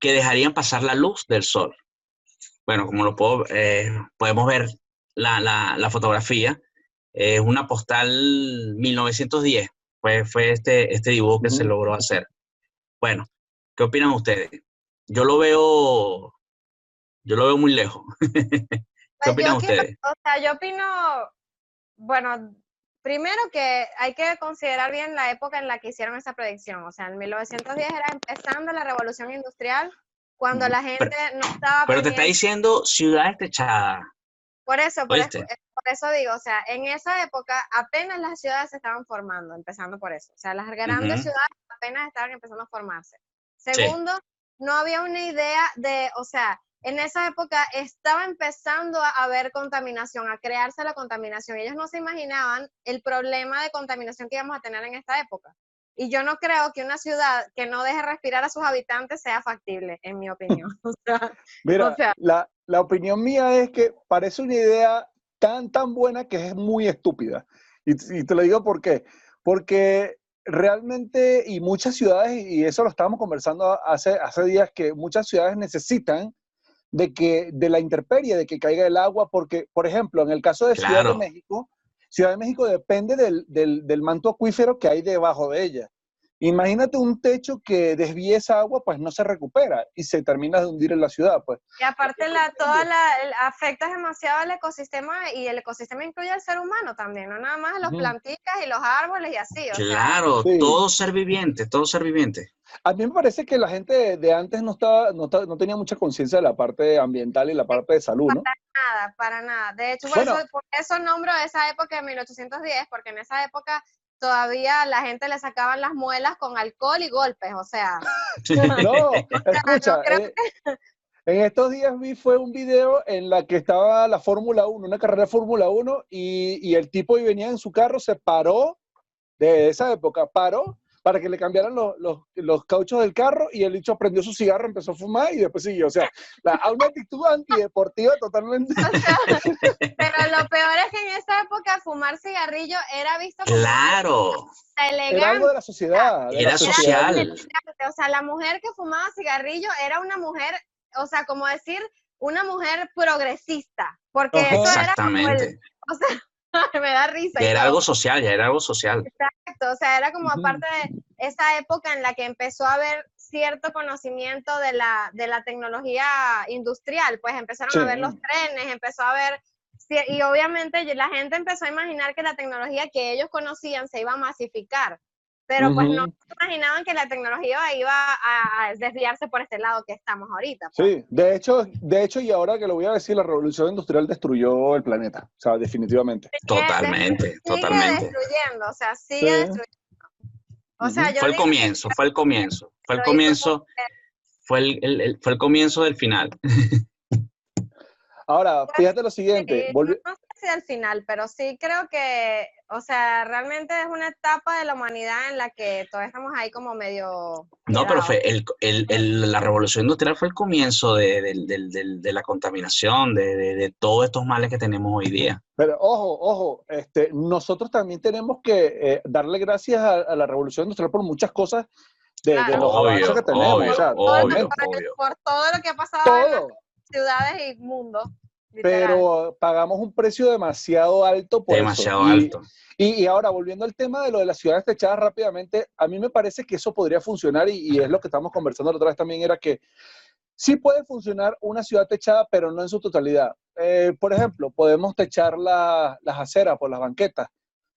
que dejarían pasar la luz del sol. Bueno, como lo puedo, eh, podemos ver la, la, la fotografía, es una postal 1910, fue, fue este, este dibujo que se logró hacer. Bueno, ¿qué opinan ustedes? Yo lo veo, yo lo veo muy lejos. ¿Qué Pues opinan yo ustedes? o sea, yo opino, bueno, primero que hay que considerar bien la época en la que hicieron esa predicción. O sea, en 1910 era empezando la revolución industrial, cuando la gente no estaba Pero te está diciendo ciudades techadas. Por eso, por eso, eh, por eso digo, o sea, en esa época apenas las ciudades se estaban formando, empezando por eso. O sea, las grandes ciudades apenas estaban empezando a formarse. Segundo, no había una idea de, o sea, en esa época estaba empezando a haber contaminación, a crearse la contaminación. Ellos no se imaginaban el problema de contaminación que íbamos a tener en esta época. Y yo no creo que una ciudad que no deje respirar a sus habitantes sea factible, en mi opinión. O sea, Mira, O sea- la, la opinión mía es que parece una idea tan, tan buena que es muy estúpida. Y, y te lo digo por qué. Porque realmente, y muchas ciudades, y eso lo estábamos conversando hace, hace días, que muchas ciudades necesitan de que de la intemperie, de que caiga el agua, porque, por ejemplo, en el caso de Ciudad de. México, Ciudad de México depende del, del, del manto acuífero que hay debajo de ella. Imagínate un techo que desvíe esa agua, pues no se recupera y se termina de hundir en la ciudad, pues. Y aparte la, toda la, el- afecta demasiado al ecosistema y el ecosistema incluye al ser humano también, no nada más a las Ujú. plantitas y los árboles y así. O sea, Claro, Sí. todo ser viviente, todo ser viviente. A mí me parece que la gente de, antes no, estaba, no, ta- no tenía mucha conciencia de la parte ambiental y la parte de salud, ¿no? nada, para nada. De hecho, por, Bueno. eso, por eso nombro esa época de 1810, porque en esa época todavía la gente le sacaban las muelas con alcohol y golpes, o sea, No, escucha, creo eh, en estos días vi fue un video en la que estaba la Fórmula 1, una carrera de Fórmula 1, y, y el tipo y venía en su carro, se paró de esa época, paró para que le cambiaran los, los, los cauchos del carro y el bicho prendió su cigarro, empezó a fumar y después siguió. O sea, la, a una actitud antideportiva totalmente. o sea, pero lo peor es que en esa época fumar cigarrillo era visto como Claro, algo Era elegante. algo de la sociedad. de era sociedad. social. elegante. O sea, la mujer que fumaba cigarrillo era una mujer, o sea, como decir, una mujer progresista, porque Ajá. eso era como el, o sea, me da risa. Ya era algo social, ya era algo social. Exacto, o sea, era como aparte de esa época en la que empezó a haber cierto conocimiento de la, de la tecnología industrial, pues empezaron Sí. a ver los trenes, empezó a ver, y obviamente la gente empezó a imaginar que la tecnología que ellos conocían se iba a masificar, pero pues no se imaginaban que la tecnología iba a, desviarse por este lado que estamos ahorita. pues. Sí, de hecho, de hecho, y ahora que lo voy a decir, la revolución industrial destruyó el planeta, o sea, definitivamente. Sigue Totalmente, Sigue totalmente. destruyendo, o sea, sigue Sí. destruyendo. O sea, yo Fue el comienzo, fue el comienzo. Fue el comienzo, fue el, el- el- fue el comienzo del final. Ahora, fíjate lo siguiente, volvi- si al final, pero sí creo que, o sea, realmente es una etapa de la humanidad en la que todavía estamos ahí como medio... No, pero fue el, el- el- la revolución industrial fue el comienzo de, del- del- del- de la contaminación, de, de- de todos estos males que tenemos hoy día. pero ojo, ojo, este, nosotros también tenemos que eh, darle gracias a, a la revolución industrial por muchas cosas de, de Claro. los avances Obvio, que tenemos, obvio, o sea, Todo lo- obvio, por, obvio. por todo lo que ha pasado en las todo, ciudades y mundo. Literal. pero pagamos un precio demasiado alto por eso. Demasiado alto. Y, y ahora, volviendo al tema de lo de las ciudades techadas rápidamente, a mí me parece que eso podría funcionar y, y es lo que estamos conversando la otra vez también, era que sí puede funcionar una ciudad techada, pero no en su totalidad. Eh, por ejemplo, podemos techar la- las aceras por las banquetas,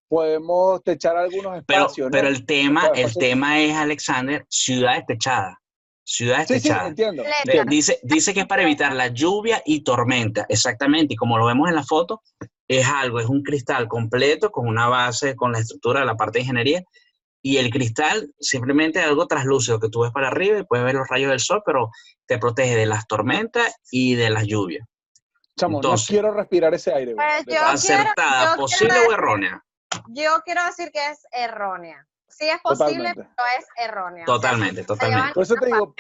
podemos techar algunos Pero, espacios. ¿no? pero el tema, el tema es, Alexander, ciudades techadas. Ciudades Sí, sí, techadas. entiendo. De- Claro. Dice, dice que es para evitar la lluvia y tormenta, exactamente, y como lo vemos en la foto, es algo, es un cristal completo con una base, con la estructura de la parte de ingeniería, y el cristal simplemente es algo traslúcido que tú ves para arriba y puedes ver los rayos del sol, pero te protege de las tormentas y de las lluvias. Chamo, entonces- no quiero respirar ese aire. Pues yo-. Acertada, yo posible quiero o errónea. Yo quiero decir que es errónea. Sí es posible, Totalmente. pero es errónea. O sea, Totalmente, totalmente. Por eso te digo,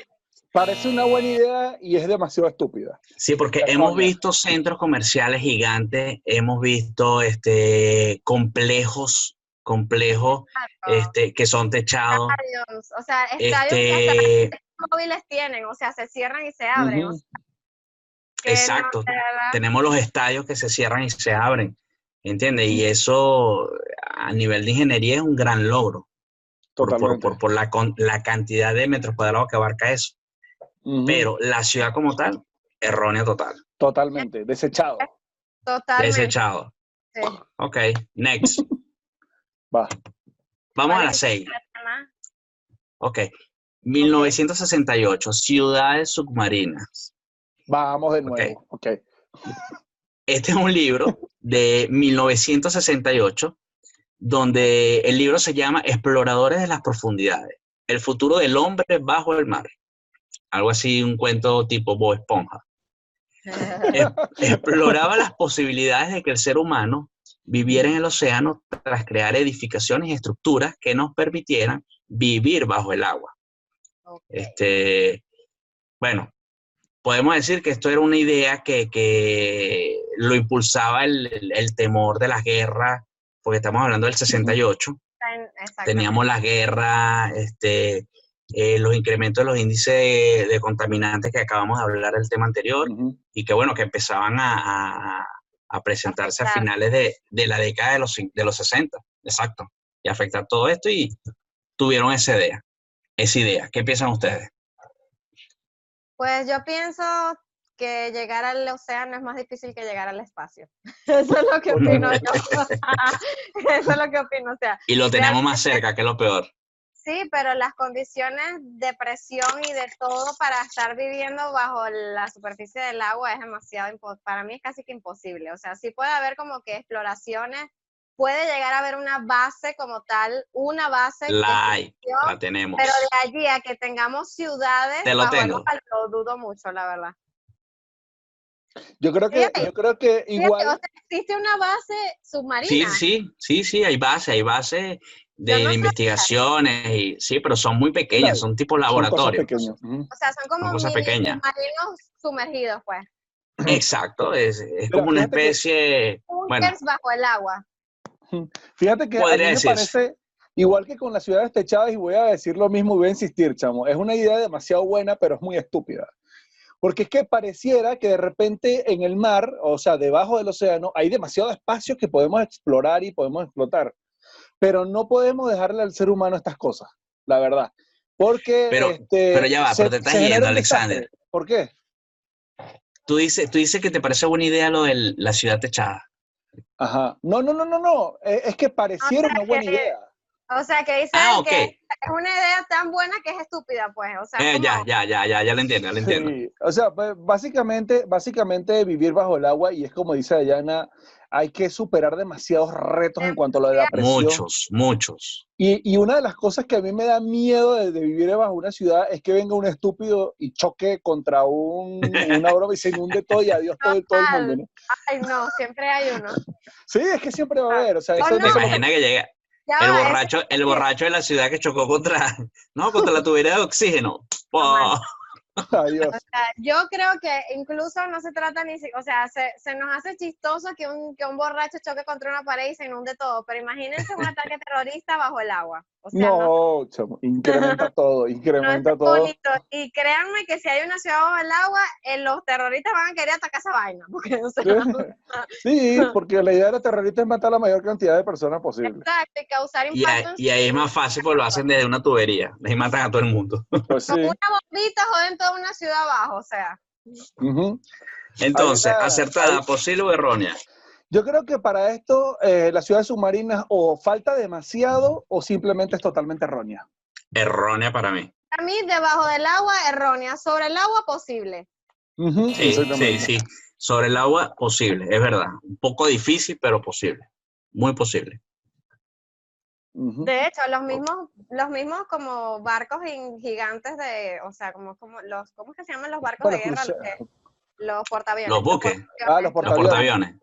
parece una buena idea y es demasiado estúpida. Sí, porque hemos visto centros comerciales gigantes, hemos visto este, complejos complejos este, que son techados. Estadios, o sea, estadios que hasta Este, móviles tienen, o sea, se cierran y se abren. o Ujú. sea, que no, exacto. Tenemos los estadios que se cierran y se abren, ¿entiendes? Y eso a nivel de ingeniería es un gran logro por, por- Totalmente. por- por la, con- la cantidad de metros cuadrados que abarca eso. Pero la ciudad como tal, errónea total, Totalmente, desechado. totalmente. desechado. sí. Ok, next. Va. Vamos a ¿Cuál la es 6. Ana? Ok. 1968, ciudades submarinas. Vamos de nuevo. Ok. Este es un libro de 1968, donde el libro se llama Exploradores de las Profundidades, el futuro del hombre bajo el mar. Algo así, un cuento tipo Bob Esponja. Es- Exploraba las posibilidades de que el ser humano viviera en el océano tras crear edificaciones y estructuras que nos permitieran vivir bajo el agua. Este, bueno, podemos decir que esto era una idea que, que lo impulsaba el, el- el temor de las guerras, porque estamos hablando del 68, Está en- exactamente. teníamos las guerras, este, eh, los incrementos de los índices de, de contaminantes que acabamos de hablar del tema anterior, y que bueno, que empezaban a, a- a presentarse a finales de, de la década de los, cin- de los 60, exacto, y afectar todo esto y tuvieron esa idea, esa idea. ¿Qué piensan ustedes? Pues yo pienso que llegar al océano es más difícil que llegar al espacio. Eso es lo que opino yo. Eso es lo que opino. O sea, Y lo tenemos más cerca, que es lo peor. sí, pero las condiciones de presión y de todo para estar viviendo bajo la superficie del agua es demasiado, para mí es casi que imposible. O sea, sí puede haber como que exploraciones, puede llegar a haber una base como tal, una base La hay, la tenemos. pero de allí a que tengamos ciudades, Te lo bajo el tengo. agua, lo dudo mucho, la verdad. Yo creo que, Fíjate, yo creo que Fíjate, igual. o sea, existe una base submarina. Sí, sí, sí, sí, hay base, hay base de, no de investigaciones, y, sí, pero son muy pequeñas, Claro, son tipo son cosas laboratorios. pequeñas. Ujú. O sea, son como cosas mini pequeñas. submarinos sumergidos, pues. Exacto, es, es como una fíjate que- especie, bueno, Bunkers bajo el agua. Fíjate que a mí me parece, igual que con las ciudades techadas, y voy a decir lo mismo y voy a insistir, chamo, es una idea demasiado buena, pero es muy estúpida. Porque es que pareciera que de repente en el mar, o sea, debajo del océano, hay demasiado espacio que podemos explorar y podemos explotar. Pero no podemos dejarle al ser humano estas cosas, la verdad. Porque. Pero- este, pero ya va, pero te estás yendo, Alexander. desastre. ¿Por qué? tú dices, tú dices que te parece buena idea lo de la ciudad techada. Ajá. No, no, no, no, no. eh, Es que pareciera sea una buena que- idea. O sea, que dicen Ah, ok. que es una idea tan buena que es estúpida, pues. O sea, Eh, como- ya, ya, ya, ya, ya lo entiendo, ya lo entiendo. Sí, o sea, pues, básicamente, básicamente vivir bajo el agua, y es como dice Dayana, hay que superar demasiados retos en cuanto a lo de la presión. Muchos, muchos. Y, y una de las cosas que a mí me da miedo de, de vivir bajo una ciudad es que venga un estúpido y choque contra un, una broma y se inunde todo y adiós todo, todo el mundo. ¿no? Ay, no, siempre hay uno. Sí, es que siempre va a haber. O sea, Oh, eso no. no Imagina que llega el borracho, el borracho de la ciudad que chocó contra, no, contra la tubería de oxígeno. Adiós. O sea, yo creo que incluso no se trata ni si, o sea, se, se nos hace chistoso que un, que un borracho choque contra una pared y se inunde todo, pero imagínense un ataque terrorista bajo el agua. O sea, no, No, chamo, incrementa todo, incrementa todo. bonito. Y créanme que si hay una ciudad bajo el agua, eh, los terroristas van a querer atacar esa vaina. Porque, o sea, Sí, porque la idea de los terroristas es matar a la mayor cantidad de personas posible. exacto, y causar Y, impacto ahí- y ahí es más fácil porque lo hacen desde una tubería. Ahí matan a todo el mundo. Pues sí. Con una bombita joden toda una ciudad abajo, o sea. Entonces, acertada, posible o errónea. Yo creo que para esto eh, las ciudades submarinas o falta demasiado o simplemente es totalmente errónea. Errónea para mí. Para mí, debajo del agua, errónea. Sobre el agua, posible. Sí, sí, sí. Sobre el agua, posible, es verdad. Un poco difícil, pero posible. Muy posible. De hecho, los mismos, los mismos como barcos gigantes de, o sea, como, como los, ¿cómo es que se llaman los barcos Bueno, de guerra? Los, que- los portaaviones. Los buques. Ah, los Los portaaviones.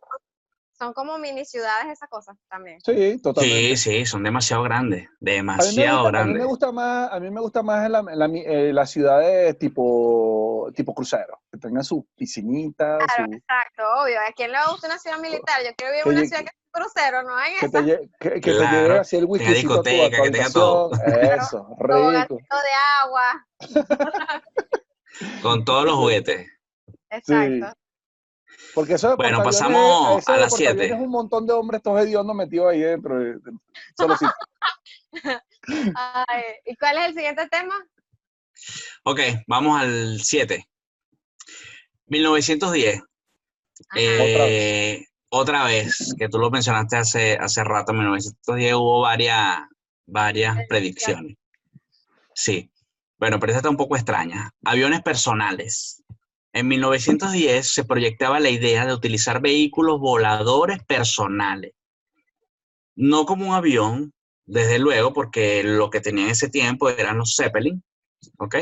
Son como mini ciudades esas cosas también. Sí, totalmente. Sí, sí, son demasiado grandes, A demasiado gusta, a mí grandes. me gusta más, a mí me gusta más la, la, eh, las ciudades tipo, tipo crucero, que tengan sus piscinitas, Claro, su- exacto, obvio. ¿A quién le va a gustar una ciudad militar? Yo quiero vivir en una llegue- ciudad que es crucero, no en que esa. te, lle- que, que te llegue así el whisky tu discoteca, que tenga todo. Eso, rico. bogatito de agua. Con todos los juguetes. Exacto. Porque eso de Bueno, pasamos eso a las siete. portaaviones Es un montón de hombres todos hediondos metidos ahí dentro. de- de- solo. Ay, ¿Y cuál es el siguiente tema? Ok, vamos al 7. 1910. Ajá. Eh, otra vez, que tú lo mencionaste hace, hace rato, en 1910 hubo varias, varias predicciones. Sí. Bueno, pero esta está un poco extraña. Aviones personales. En 1910 se proyectaba la idea de utilizar vehículos voladores personales. No como un avión, desde luego, porque lo que tenía en ese tiempo eran los Zeppelin, ¿ok?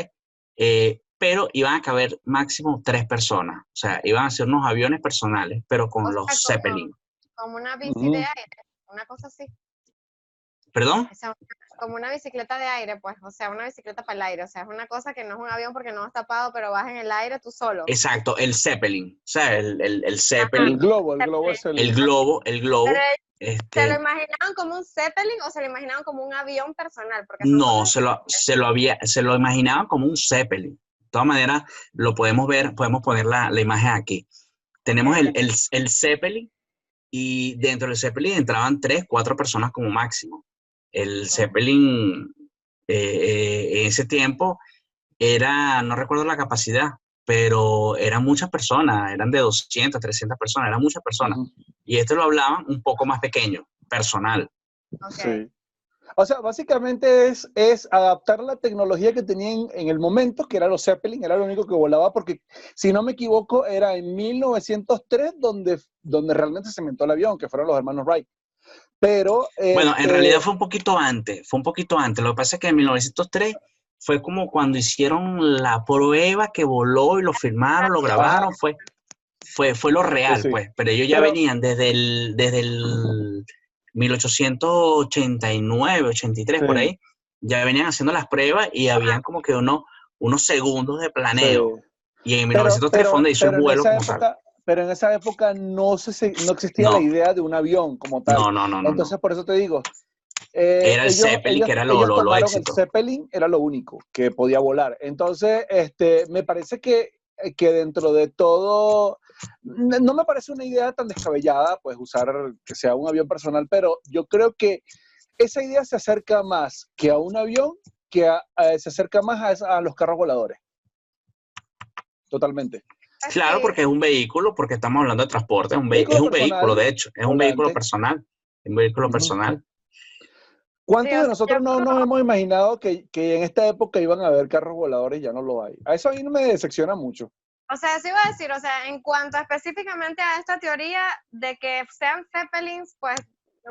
Eh, pero iban a caber máximo tres personas. O sea, iban a ser unos aviones personales, pero con O los como- Zeppelin. Como una bici de aire, una cosa así. ¿Perdón? O sea, como una bicicleta de aire, pues, o sea, una bicicleta para el aire, o sea, es una cosa que no es un avión porque no está tapado, pero vas en el aire tú solo. Exacto, el Zeppelin. O sea, el, el, el El Zeppelin, globo, el globo es el. el globo, el globo. Pero ¿Se Este, lo imaginaban como un Zeppelin o se lo imaginaban como un avión personal? Porque no, se lo, se lo había, se lo imaginaban como un Zeppelin. De todas maneras, lo podemos ver, podemos poner la, la imagen aquí. Tenemos el, el, el Zeppelin y dentro del Zeppelin entraban tres, cuatro personas como máximo. El Zeppelin eh, eh, en ese tiempo era, no recuerdo la capacidad, pero eran muchas personas, eran de 200, 300 personas, eran muchas personas. Y esto lo hablaban un poco más pequeño, personal. Ok. Sí. O sea, básicamente es, es adaptar la tecnología que tenían en el momento, que era los Zeppelin, era lo único que volaba, porque si no me equivoco, era en 1903 donde, donde realmente se inventó el avión, que fueron los hermanos Wright. Pero. Bueno, en este, realidad fue un poquito antes, fue un poquito antes. Lo que pasa es que en 1903 fue como cuando hicieron la prueba que voló y lo filmaron, lo grabaron, fue, fue, fue lo real, sí. pues. Pero ellos ya Pero- venían desde el, desde el 1889, 83, por Sí. ahí, ya venían haciendo las pruebas y habían como que unos, unos segundos de planeo. sí. Y en Pero- 1903 pero- fue donde hizo pero el en vuelo esa como tal. época- Pero en esa época no, se, no existía No. la idea de un avión como tal. No, no, no, no. Entonces, por eso te digo. eh, Era el Zeppelin, que era lo- lo- lo éxito. El Zeppelin era lo único que podía volar. Entonces, este, me parece que, eh, que dentro de todo, no me parece una idea tan descabellada, pues usar que sea un avión personal, pero yo creo que esa idea se acerca más que a un avión, que a- a- se acerca más a, a los carros voladores. Totalmente. Claro, sí. porque es un vehículo, porque estamos hablando de transporte, es un, Vehículo es un personal, vehículo, de hecho, es un volante. vehículo personal, es un vehículo personal. ¿Cuántos de nosotros no nos hemos imaginado que, que en esta época iban a haber carros voladores y ya no lo hay? A eso a mí no me decepciona mucho. O sea, eso iba a decir, o sea, en cuanto específicamente a esta teoría de que sean Zeppelins, pues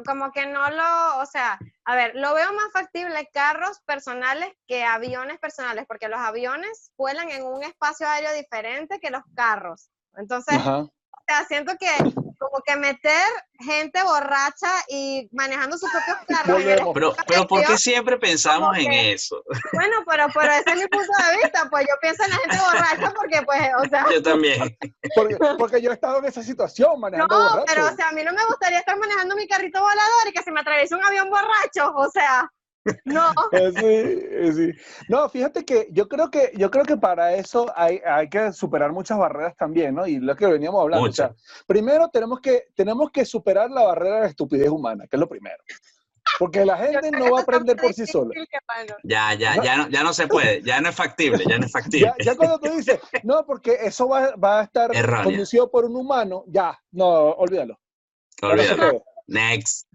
como que no lo, o sea, a ver, lo veo más factible carros personales que aviones personales, porque los aviones vuelan en un espacio aéreo diferente que los carros. Entonces, Ajá. o sea, siento que como que meter gente borracha y manejando sus propios carros. Pero, pero ¿por qué siempre pensamos como en que- eso? Bueno, pero, pero ese es mi punto de vista, pues yo pienso en la gente borracha porque, pues, o sea, Yo también. Porque, porque yo he estado en esa situación manejando no, borracho. pero, o sea, a mí no me gustaría estar manejando mi carrito volador y que se me atraviese un avión borracho, o sea, no. Eh, sí, eh, sí. No, fíjate que yo creo que yo creo que para eso hay, hay que superar muchas barreras también, ¿no? Y lo que veníamos hablando. O sea, primero tenemos que, tenemos que superar la barrera de la estupidez humana, que es lo primero. Porque la gente no va a aprender por sí sola. Ya, ya, ya no, ya no se puede, ya no es factible, ya no es factible. Ya, ya cuando tú dices, no, porque eso va, va a estar Errónea. conducido por un humano, ya, no, olvídalo. No Olvídalo. Next.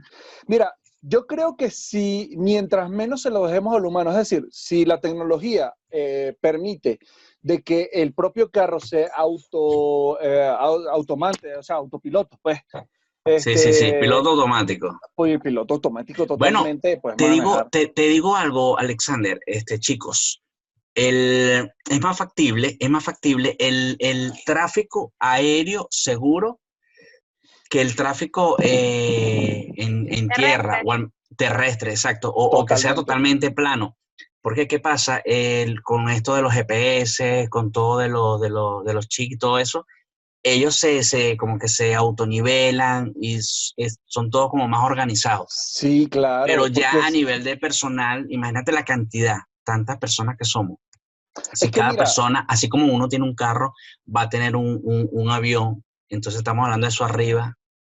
Mira, yo creo que si mientras menos se lo dejemos al humano, es decir, si la tecnología eh, permite de que el propio carro se auto eh, au- automante, o sea, autopiloto, pues. Sí, sí, sí, este, piloto automático. Oye, piloto automático Bueno, totalmente, pues Te digo, te, te digo algo, Alexander, este, chicos. El, es más factible, es más factible el, el tráfico aéreo seguro que el tráfico eh, en, en tierra o terrestre, exacto, o, o que sea Totalmente. plano. Porque, ¿qué pasa? El, con esto de los GPS, con todo de, lo, de, lo- de los chips y todo eso, ellos se, se como que se autonivelan y es- son todos como más organizados. Sí, claro. Pero ya a es- nivel de personal, imagínate la cantidad, tantas personas que somos. Si Es que cada mira- persona, así como uno tiene un carro, va a tener un, un- un avión, entonces estamos hablando de eso arriba,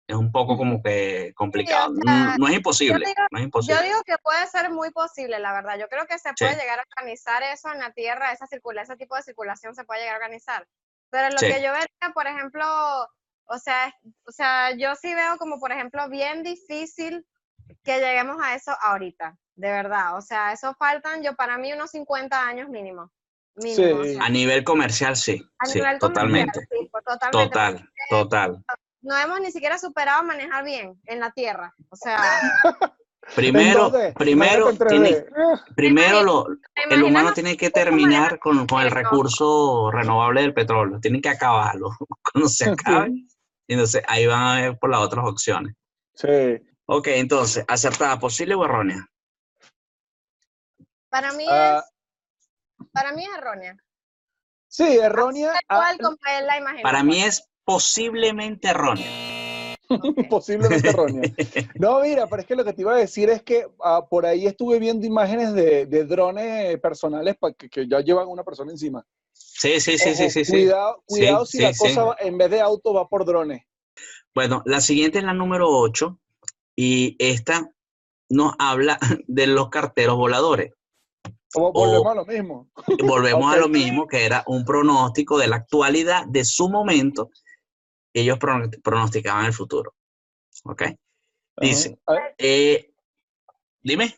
es un poco como que complicado. o sea, Mm, no es imposible, digo- no es Yo imposible. digo que puede ser muy posible, la verdad. Yo creo que se puede Sí. llegar a organizar eso en la Tierra, esa circula, ese tipo de circulación se puede llegar a organizar. Pero lo Sí. que yo vería, por ejemplo, o sea, o sea, yo sí veo como, por ejemplo, bien difícil que lleguemos a eso ahorita, de verdad. O sea, eso faltan, yo para mí, unos 50 años mínimo. Mínimo, o Sí. sea, A nivel comercial, sí, a sí, nivel comercial, sí, pues, totalmente. total, total. No hemos ni siquiera superado manejar bien en la Tierra. O sea, Primero, en 2D, primero, imagínate en tiene, 3D. Primero lo, el humano tiene que terminar con, con el recurso renovable del petróleo, tienen que acabarlo. Cuando se acabe, entonces ahí van a ver por las otras opciones. Sí. Ok, entonces, ¿acertada, posible o errónea? Para mí Ah. es, para mí es errónea. Sí, errónea. Tal ah, cual como él la imaginó. Para mí es posiblemente errónea. Posiblemente errónea. No, mira, pero es que lo que te iba a decir es que ah, por ahí estuve viendo imágenes de, de drones personales pa- que, que ya llevan una persona encima. Sí, sí, sí, sí, Ojo, sí, sí. Cuidado, cuidado Sí, si la cosa va- en vez de auto va por drones. Bueno, la siguiente es la número 8 y esta nos habla de los carteros voladores. Como volvemos a lo mismo. Volvemos a lo mismo, que era un pronóstico de la actualidad de su momento. Ellos prono- pronosticaban el futuro. ¿Ok? Dice, eh, dime.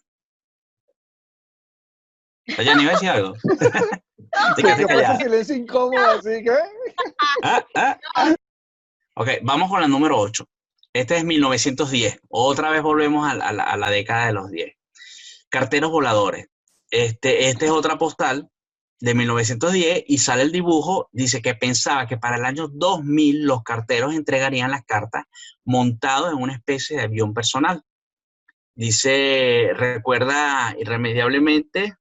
Oye, ¿ni iba a decir algo? Te quedaste callada. silencio incómodo, así que. Ah, ah. Ok, vamos con la número 8. Este es 1910. Otra vez volvemos a, la- a la, a la década de los 10. Carteros voladores. Este, este es otra postal de 1910 y sale el dibujo. Dice que pensaba que para el año 2000 los carteros entregarían las cartas montados en una especie de avión personal. Dice, recuerda irremediablemente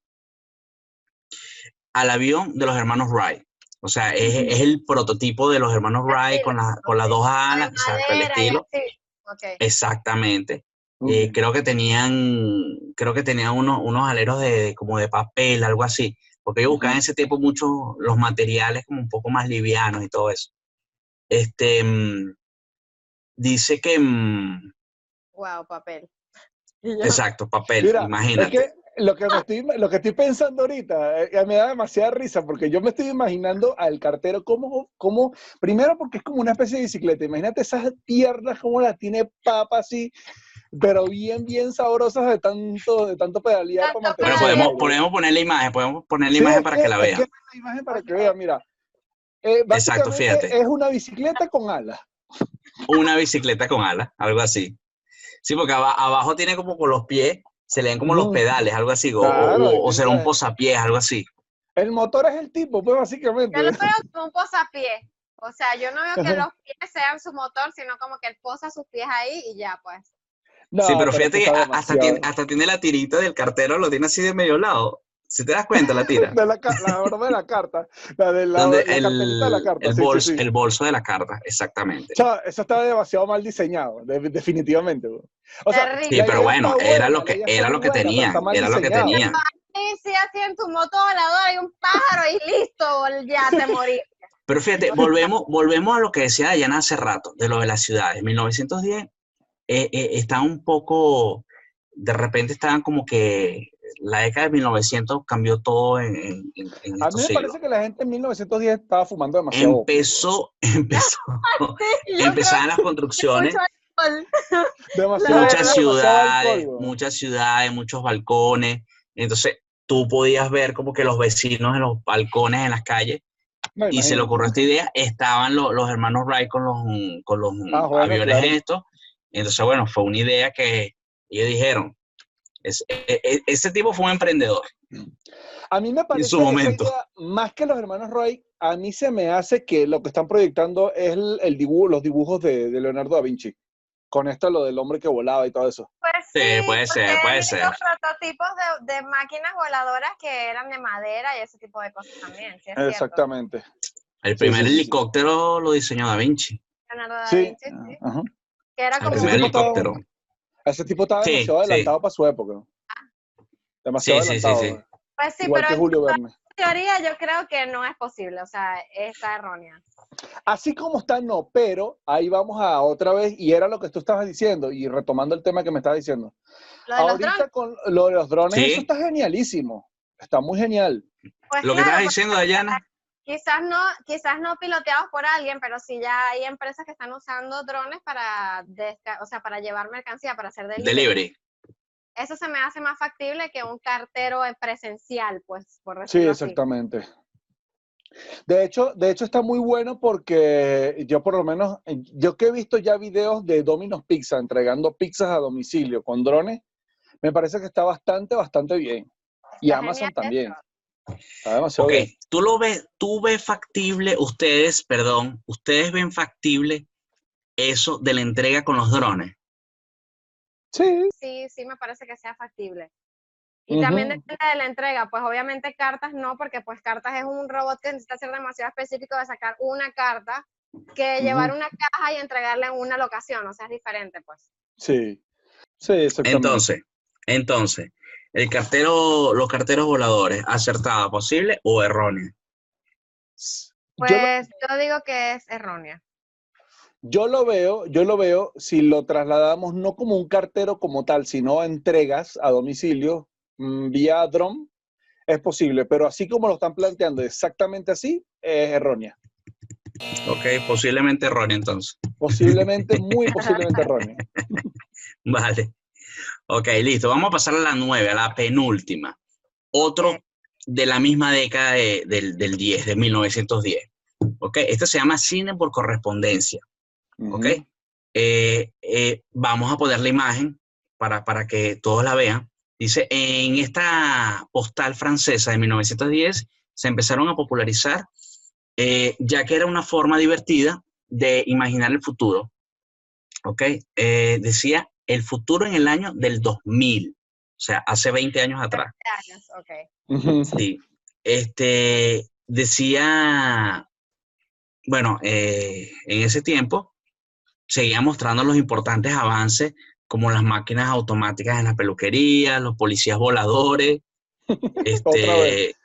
al avión de los hermanos Wright. O sea, es, es el prototipo de los hermanos Wright con, la- con las dos alas, exacto, el estilo. Exactamente. Eh, creo que tenían, creo que tenían unos, unos aleros de, de como de papel, algo así. Porque ellos buscaban en ese tiempo mucho los materiales como un poco más livianos y todo eso. Este, mm, dice que, mm, Wow, papel. Y yo, exacto, papel, Mira, imagínate. Es que lo que, me estoy, lo que estoy pensando ahorita eh, me da demasiada risa porque yo me estoy imaginando al cartero como, como, primero porque es como una especie de bicicleta. Imagínate esas piernas como las tiene papa así, pero bien, bien sabrosas de tanto, de tanto pedalear. Tanto Bueno, podemos, podemos poner la imagen, podemos poner la Sí, imagen es para que la es vean. la imagen para que vean, mira. Eh, Exacto, fíjate. Es una bicicleta con alas. Una bicicleta con alas, algo así. Sí, porque aba- abajo tiene como con los pies, se le ven como los Ujú. pedales, algo así, o, Claro, o- o será un claro. posapiés, algo así. El motor es el tipo, pues básicamente. yo lo veo como un posapié. O sea, yo no veo que los pies sean su motor, sino como que él posa sus pies ahí y ya, pues. No, sí, pero es fíjate que hasta tiene, hasta tiene la tirita del cartero, lo tiene así de medio lado. Si te das cuenta, la tira. De la, la broma de la carta. La de la, Donde la el, de la carta. el sí, sí, bolso, sí. el bolso de la carta, exactamente. O sea, eso estaba demasiado mal diseñado, de- definitivamente. O sea, Terrible. Sí, pero bueno, era lo que, era lo que buena, pero mal era lo que. Sí, sí, así en tu moto voladora hay un pájaro y listo, ya te morí. Pero fíjate, volvemos, volvemos a lo que decía Dayana hace rato, de lo de las ciudades. 1910 eh, eh, está un poco, de repente estaban como que la década de 1900 cambió todo en, en, en- A estos mí me siglos. parece que la gente en 1910 estaba fumando demasiado. Empezó, empezó, empezaban las construcciones, demasiado muchas ciudades, alcohol, muchas ciudades, muchos balcones. Entonces, tú podías ver como que los vecinos en los balcones, en las calles, No, y se le ocurrió esta idea, estaban lo- los hermanos Wright con los, con los Ah, aviones claro. estos. Entonces, bueno, fue una idea que ellos dijeron. Es- e- e- ese tipo fue un emprendedor. A mí me parece su esa momento. idea, más que los hermanos Roy, a mí se me hace que lo que están proyectando es el, el dibujo, los dibujos de, de Leonardo da Vinci. Con esto lo del hombre que volaba y todo eso. Pues Sí, sí, puede ser, puede ser. visto prototipos de, de máquinas voladoras que eran de madera y ese tipo de cosas también. Sí, es cierto. Exactamente. El primer sí, sí, sí. helicóptero lo diseñó Da Vinci. Leonardo da Sí. Vinci, sí. Ajá. Que era El como Ese primer tipo estaba- helicóptero. Ese tipo estaba Sí, demasiado sí. adelantado para su época. Demasiado Sí, sí, sí, adelantado. sí. Pues sí, Igual pero que en Julio Verne. teoría yo creo que no es posible, o sea, está errónea. Así como está, no, pero ahí vamos a otra vez, y era lo que tú estabas diciendo, y retomando el tema que me estabas diciendo. Lo de los Ahorita drones, con lo de los drones, Sí. eso está genialísimo. Está muy genial. pues Lo que claro, estabas diciendo, Dayana, quizás no, quizás no piloteados por alguien, pero sí ya hay empresas que están usando drones para, o sea, para llevar mercancía, para hacer delivery. delivery. Eso se me hace más factible que un cartero en presencial, pues, por Sí, así. exactamente. De hecho, de hecho está muy bueno porque yo por lo menos, eh, yo que he visto ya videos de Domino's Pizza entregando pizzas a domicilio con drones, me parece que está bastante, bastante bien. Y Está Amazon también. eso. Ok, bien. tú lo ves, tú ves factible, ustedes, perdón, ustedes ven factible eso de la entrega con los drones. Sí, Sí, sí me parece que sea factible. Y también depende de la entrega, pues obviamente cartas no, porque pues cartas es un robot que necesita ser demasiado específico de sacar una carta que llevar una caja y entregarla en una locación, o sea, es diferente, pues. sí. Sí, exactamente. Entonces, entonces, el cartero, los carteros voladores, acertada, posible o errónea. Yo lo- Pues yo digo que es errónea. Yo lo veo, yo lo veo si lo trasladamos no como un cartero como tal, sino a entregas a domicilio mm, vía drone, es posible, pero así como lo están planteando exactamente así, es errónea. Ok, posiblemente errónea entonces. Posiblemente, muy posiblemente errónea. Vale. Ok, listo. Vamos a pasar a la nueve, a la penúltima. Otro de la misma década de- del, del 10, de 1910. Ok, este se llama cine por correspondencia. ¿ok? Ujú. Eh, eh, vamos a poner la imagen para, para que todos la vean. Dice, en esta postal francesa de 1910 se empezaron a popularizar, eh, ya que era una forma divertida de imaginar el futuro. ¿Ok? Eh, decía, el futuro en el año del 2000, o sea, hace 20 años atrás. Años, ok. Sí. Este, decía, bueno, eh, en ese tiempo seguía mostrando los importantes avances como las máquinas automáticas en la peluquería, los policías voladores. Este,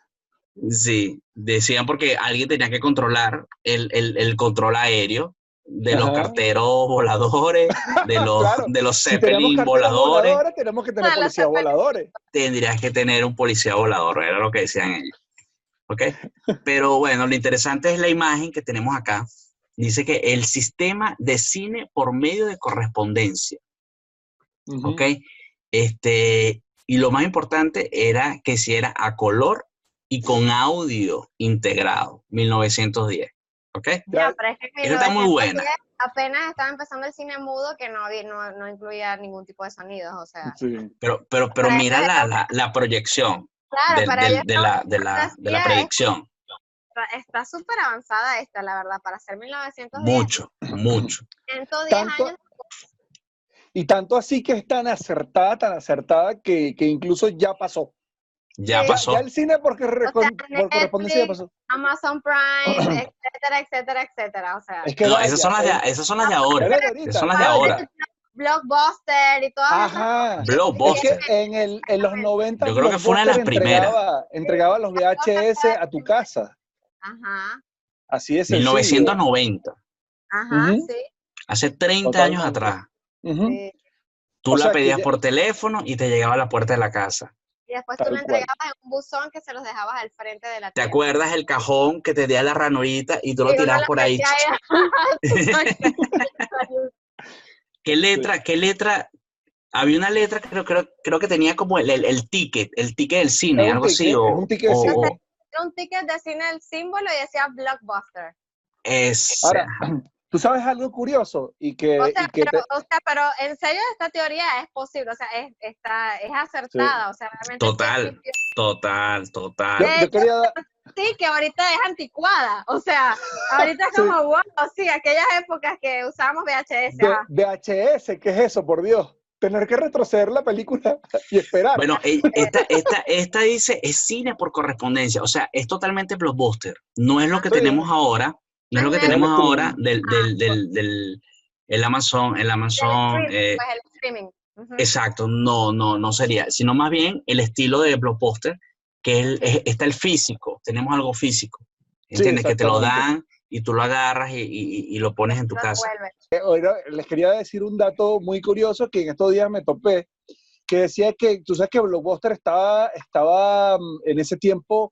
sí, decían porque alguien tenía que controlar el, el- el control aéreo de los carteros voladores, de los, Claro, de los Zeppelin voladores voladores, tenemos que tener Ah, policías Zeppelin. voladores. tendrías que tener un policía volador, era lo que decían ellos. ¿Ok? Pero bueno, lo interesante es la imagen que tenemos acá. Dice que el sistema de cine por medio de correspondencia. Este, y lo más importante era que si era a color y con audio integrado, 1910. ¿Ok? Ya, Ya, pero es que en Esa está muy 1910 buena. Apenas estaba empezando el cine mudo que no, había- no, no incluía ningún tipo de sonidos, o sea. sí. Pero, pero, pero mira la, la, la proyección Claro, para del- ellos de, la, de, la, de la predicción. está- está súper avanzada esta, la verdad, para ser 1910. Mucho, mucho. 110 Tanto- años. Y tanto así que es tan acertada, tan acertada que, que incluso ya pasó. Ya Sí. pasó. Ya el cine por, corre- sea, por correspondencia ya pasó. Amazon Prime, etcétera, etcétera, etcétera. O sea, Es que No, vaya, esas son las de, eh, esas son las de era ahora. Esas son las de Ah, ahora. Blockbuster y todas esas Ajá. Es Blockbuster. que en, el, en los 90 Yo creo que fue una de las Blockbuster entregaba, entregaba los VHS a tu casa. Ajá, Así sencillo. 1990. ajá, Ujú. sí, Hace 30 años atrás. Sí. Tú O la pedías ya- por teléfono y te llegaba a la puerta de la casa. Y después tú lo cual. entregabas en un buzón que se los dejabas al frente de la ¿Te tienda. acuerdas el cajón que te dio la ranurita y tú lo Y tirabas por ahí? ¿Qué letra, qué letra? Había una letra, creo, creo, creo que tenía como el, el, el ticket, el ticket del cine, Es algo así. O, es un ticket de o- cine. o- Era un ticket de cine el símbolo y decía Blockbuster. ese. Ahora, tú sabes algo curioso y que, O y sea, que pero, te- o sea, pero en serio esta teoría es posible, o sea, es, está, es acertada, o sea, realmente sí Total. Total, yo, total. Yo hecho, quería dar- sí, que ahorita es anticuada. O sea, ahorita es como, wow, sí, aquellas épocas que usábamos VHS. De-. VHS, ¿qué es eso, por Dios? Tener que retroceder la película y esperar. Bueno, e- esta, esta, esta dice, es cine por correspondencia, o sea, es totalmente blockbuster. No es lo que Sí. tenemos ahora, no es lo que tenemos ahora del, del, del, del- el Amazon, el El Amazon, streaming, eh, pues el streaming. Ujú. exacto, no, no, no sería, sino más bien el estilo de blockbuster, que el- es- está el físico, tenemos algo físico, ¿entiendes? que te lo dan y tú lo agarras y, y- y lo pones en tu Lo casa. Eh, ahora, les quería decir un dato muy curioso que en estos días me topé, que decía que, tú sabes que Blockbuster estaba, estaba mm, en ese tiempo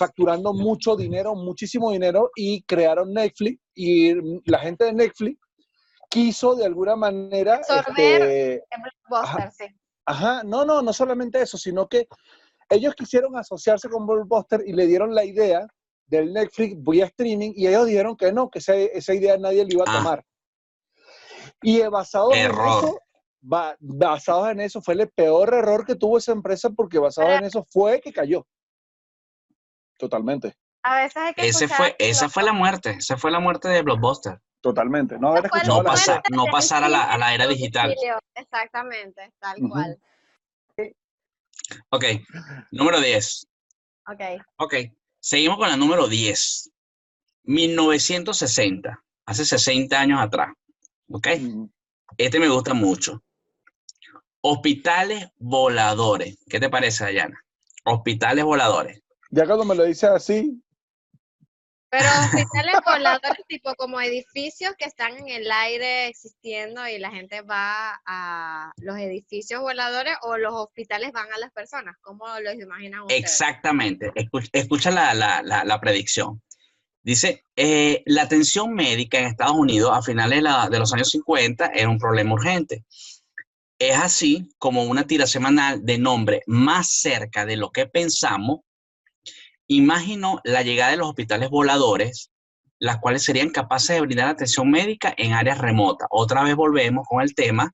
facturando mucho dinero, muchísimo dinero, y crearon Netflix, y la gente de Netflix quiso de alguna manera... Absorber. este, El blockbuster, sí. Ajá, no, no, no solamente eso, sino que ellos quisieron asociarse con Blockbuster y le dieron la idea del Netflix vía streaming y ellos dijeron que no, que esa, esa idea nadie le iba a Ah. tomar. Y eh, basado en eso, ba- basados en eso, fue el peor error que tuvo esa empresa porque basado en eso fue que cayó. Totalmente, A veces hay que Ese fue, esa fue la muerte, esa fue la muerte de Blockbuster. totalmente. No haber escuchado No, la pasa- no pasar a la, a la era digital. Exactamente, tal cual. Ok, número 10. Ok. Ok, seguimos con la número 10. 1960, hace 60 años atrás. Ok, este me gusta mucho. Hospitales voladores. ¿Qué te parece, Dayana? Hospitales voladores. Ya cuando me lo dice así, Pero hospitales voladores, tipo como edificios que están en el aire existiendo y la gente va a los edificios voladores o los hospitales van a las personas. ¿Cómo los imaginan ustedes? Exactamente. Escucha, escucha la, la- la- la predicción. Dice, eh, la atención médica en Estados Unidos a finales de, la- de los años 50 era un problema urgente. Es así como una tira semanal de nombre más cerca de lo que pensamos imaginó la llegada de los hospitales voladores, las cuales serían capaces de brindar atención médica en áreas remotas. Otra vez volvemos con el tema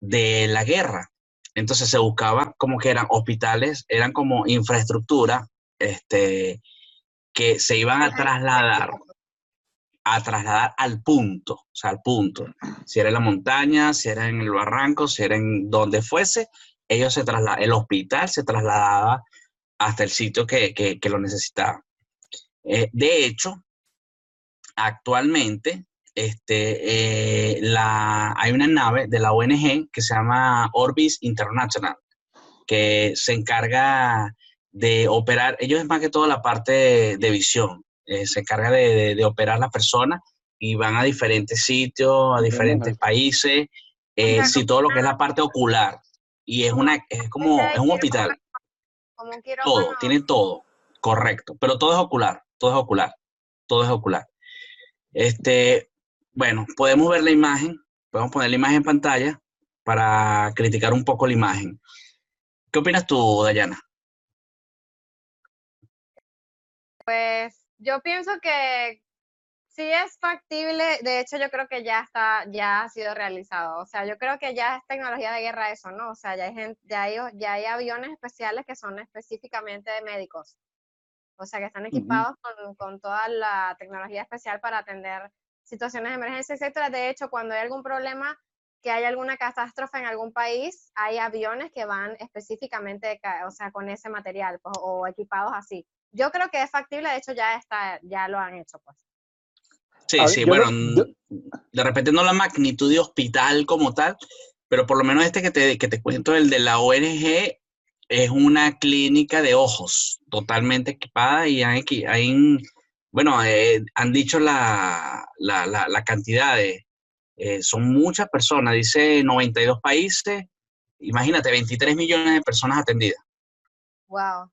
de la guerra. Entonces se buscaba como que eran hospitales, eran como infraestructura este, que se iban a trasladar, a trasladar al punto, o sea, al punto. Si era en la montaña, si era en el barranco, si era en donde fuese, ellos se el hospital se trasladaba hasta el sitio que, que- que lo necesitaba. Eh, de hecho, actualmente este, eh, la, hay una nave de la ONG que se llama Orbis International, que se encarga de operar, ellos es más que todo la parte de, de visión, eh, se encarga de, de- de operar las personas y van a diferentes sitios, a diferentes países, eh, sí, todo lo que es la parte ocular. Y es una, es como, es un hospital, Como todo, tiene todo, correcto, pero todo es ocular, todo es ocular, todo es ocular. Este, bueno, podemos ver la imagen, podemos poner la imagen en pantalla para criticar un poco la imagen. ¿Qué opinas tú, Dayana? Pues yo pienso que sí es factible, de hecho yo creo que ya está, ya ha sido realizado, o sea, yo creo que ya es tecnología de guerra eso, ¿no? O sea, ya hay, gen- ya hay, ya hay aviones especiales que son específicamente de médicos, o sea, que están equipados con, con toda la tecnología especial para atender situaciones de emergencia, etcétera. De hecho, cuando hay algún problema, que hay alguna catástrofe en algún país, hay aviones que van específicamente, ca- o sea, con ese material, pues, o equipados así. Yo creo que es factible, de hecho ya está, ya lo han hecho, pues. Sí, ver, sí, bueno, yo- de repente no la magnitud de hospital como tal, pero por lo menos este que te, que te cuento, el de la ONG, es una clínica de ojos totalmente equipada y hay, bueno, eh, han dicho la, la, la, la cantidad de, eh, son muchas personas, dice 92 países, imagínate, 23 millones de personas atendidas. Wow.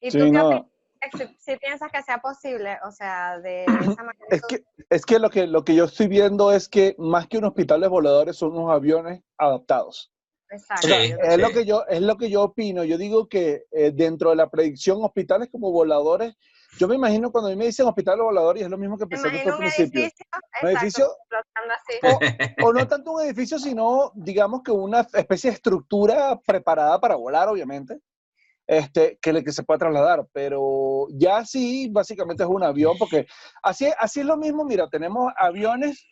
¿Y Sí, tú qué no. Si, si piensas que sea posible, o sea, de esa magnitud. Es que, es que lo que lo que yo estoy viendo es que más que unos hospitales voladores son unos aviones adaptados. Exacto. O sea, Sí, es lo que yo es lo que yo opino. Yo digo que eh, dentro de la predicción hospitales como voladores, yo me imagino cuando a mí me dicen hospitales voladores y es lo mismo que pensé al principio. edificio, Un edificio- explotando así. O, o no tanto un edificio, sino digamos que una especie de estructura preparada para volar, obviamente. Este, que, le- que se pueda trasladar, pero ya sí, básicamente es un avión, porque así, así es lo mismo, mira, tenemos aviones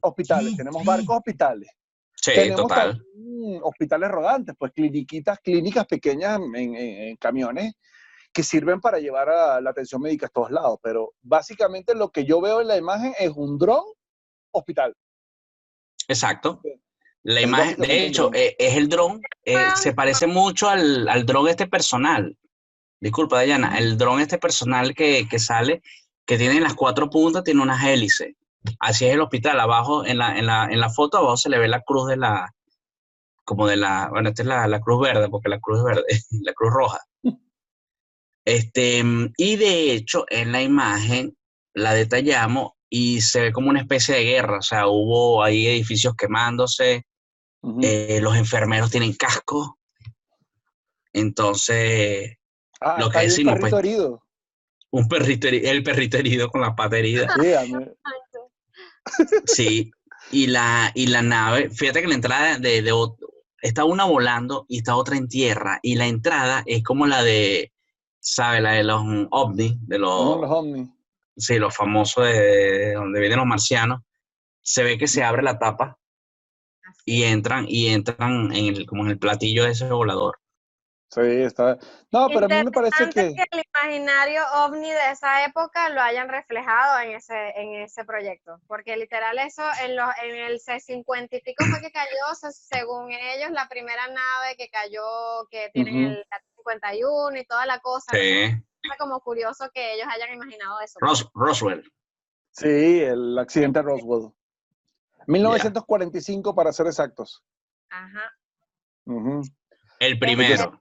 hospitales, tenemos barcos hospitales, Sí, tenemos total. también hospitales rodantes, pues cliniquitas, clínicas pequeñas en, en- en camiones que sirven para llevar a la atención médica a todos lados, pero básicamente lo que yo veo en la imagen es un dron hospital. Exacto. La imagen, de hecho, eh, es el dron, eh, Ah. se parece mucho al, al dron este personal. Disculpa, Dayana, el dron este personal que, que sale, que tiene las cuatro puntas, tiene unas hélices. Así es el hospital. Abajo, en la, en la, en la foto, abajo se le ve la cruz de la, como de la, bueno, esta es la, la cruz verde, porque la cruz es verde, la cruz roja. Este, y de hecho, en la imagen la detallamos y se ve como una especie de guerra. O sea, hubo ahí edificios quemándose, Eh, los enfermeros tienen casco. Entonces, Ah, lo que el decimos, perrito pues. herido. un perrito, heri- el perrito herido con la pata herida. Sí, y la, y la nave, fíjate que la entrada de, de está una volando y está otra en tierra, y la entrada es como la de, ¿sabes? La de los mm, ovnis, de los, de los ovnis. sí, los famosos de, de donde vienen los marcianos. Se ve que se abre la tapa y entran, y entran en el, como en el platillo de ese volador. Sí, está. No, pero a mí me parece Interesante que. el imaginario ovni de esa época lo hayan reflejado en ese, en ese proyecto, porque literal eso en, los, en el C-50 y pico fue que cayó, se- según ellos, la primera nave que cayó, que tienen Ujú. el 51 y toda la cosa. Sí, Fue como curioso que ellos hayan imaginado eso. Ros- Roswell. Sí, el accidente de Roswell. 1945 para ser exactos. Ajá. El primero.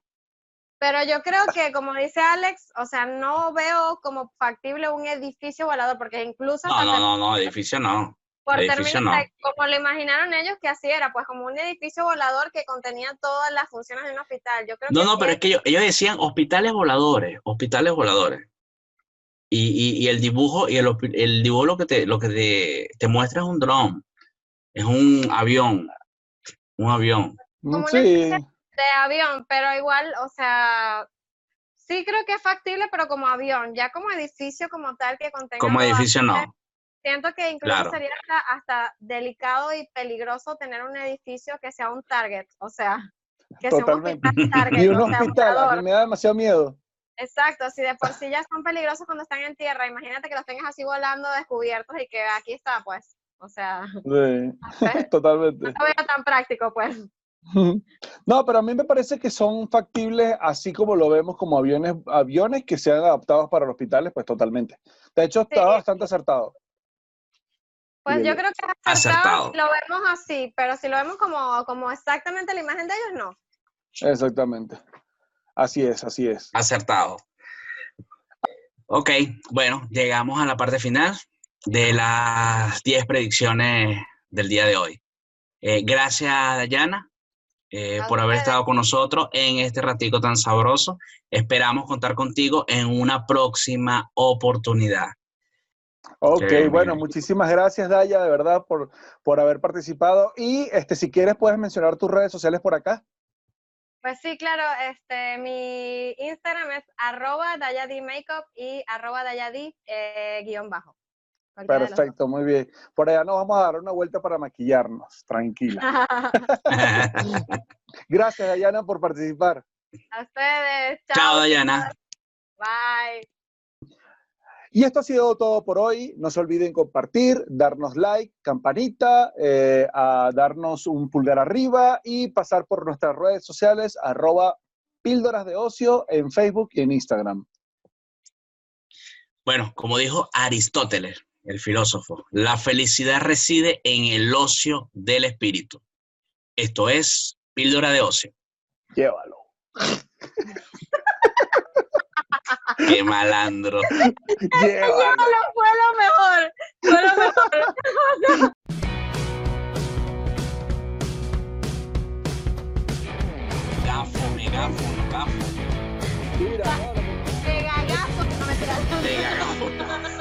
Pero yo creo que, como dice Alex, o sea, no veo como factible un edificio volador, porque incluso No, no, no, no, edificio no. por edificio no. como lo imaginaron ellos que así era, pues como un edificio volador que contenía todas las funciones de un hospital. Yo creo No, que no, sí pero es que ellos, ellos decían hospitales voladores, hospitales voladores. Y, y- y el dibujo, y el, el dibujo lo que te, lo que te, te muestra es un dron, es un avión, un avión. Mm, Como una Sí, de avión, pero igual, o sea, sí creo que es factible, pero como avión, ya como edificio como tal que contenga Como edificio no. Siento que incluso Claro. sería hasta, hasta delicado y peligroso tener un edificio que sea un target, o sea, que Totalmente. sea un hospital target, y un o sea, hospital, a volador. mí me da demasiado miedo. Exacto, si de por sí ya son peligrosos cuando están en tierra, imagínate que los tengas así volando descubiertos y que aquí está, pues. O sea, Sí, totalmente. no lo veo tan práctico, pues. No, pero a mí me parece que son factibles, así como lo vemos como aviones, aviones que sean adaptados para los hospitales, pues totalmente. De hecho, está Sí. bastante acertado. Pues Bien. yo creo que es acertado, Acertado. si lo vemos así, pero si lo vemos como, como exactamente la imagen de ellos, no. Exactamente. Así es, así es. Acertado. Ok, bueno, llegamos a la parte final de las 10 predicciones del día de hoy. Eh, gracias, Dayana, eh, por haber estado con nosotros en este ratico tan sabroso. Esperamos contar contigo en una próxima oportunidad. Ok, Qué bueno, bien. muchísimas gracias, Daya, de verdad, por, por haber participado. Y este, si quieres, puedes mencionar tus redes sociales por acá. Pues sí, claro, este, mi Instagram es arroba dayadi makeup y arroba dayadi eh, guion bajo. Perfecto, muy bien. Por allá nos vamos a dar una vuelta para maquillarnos, tranquila. Gracias, Dayana, por participar. A ustedes. Chao. Chao, Dayana. Bye. Y esto ha sido todo por hoy. No se olviden compartir, darnos like, campanita, eh, a darnos un pulgar arriba y pasar por nuestras redes sociales, arroba píldoras de ocio en Facebook y en Instagram. Bueno, como dijo Aristóteles, el filósofo, la felicidad reside en el ocio del espíritu. Esto es píldora de ocio. Llévalo. Qué malandro. Llévalo. Fue lo mejor. Fue lo mejor. Gafo, megafo, gafo. Mira, Te gagazo. No me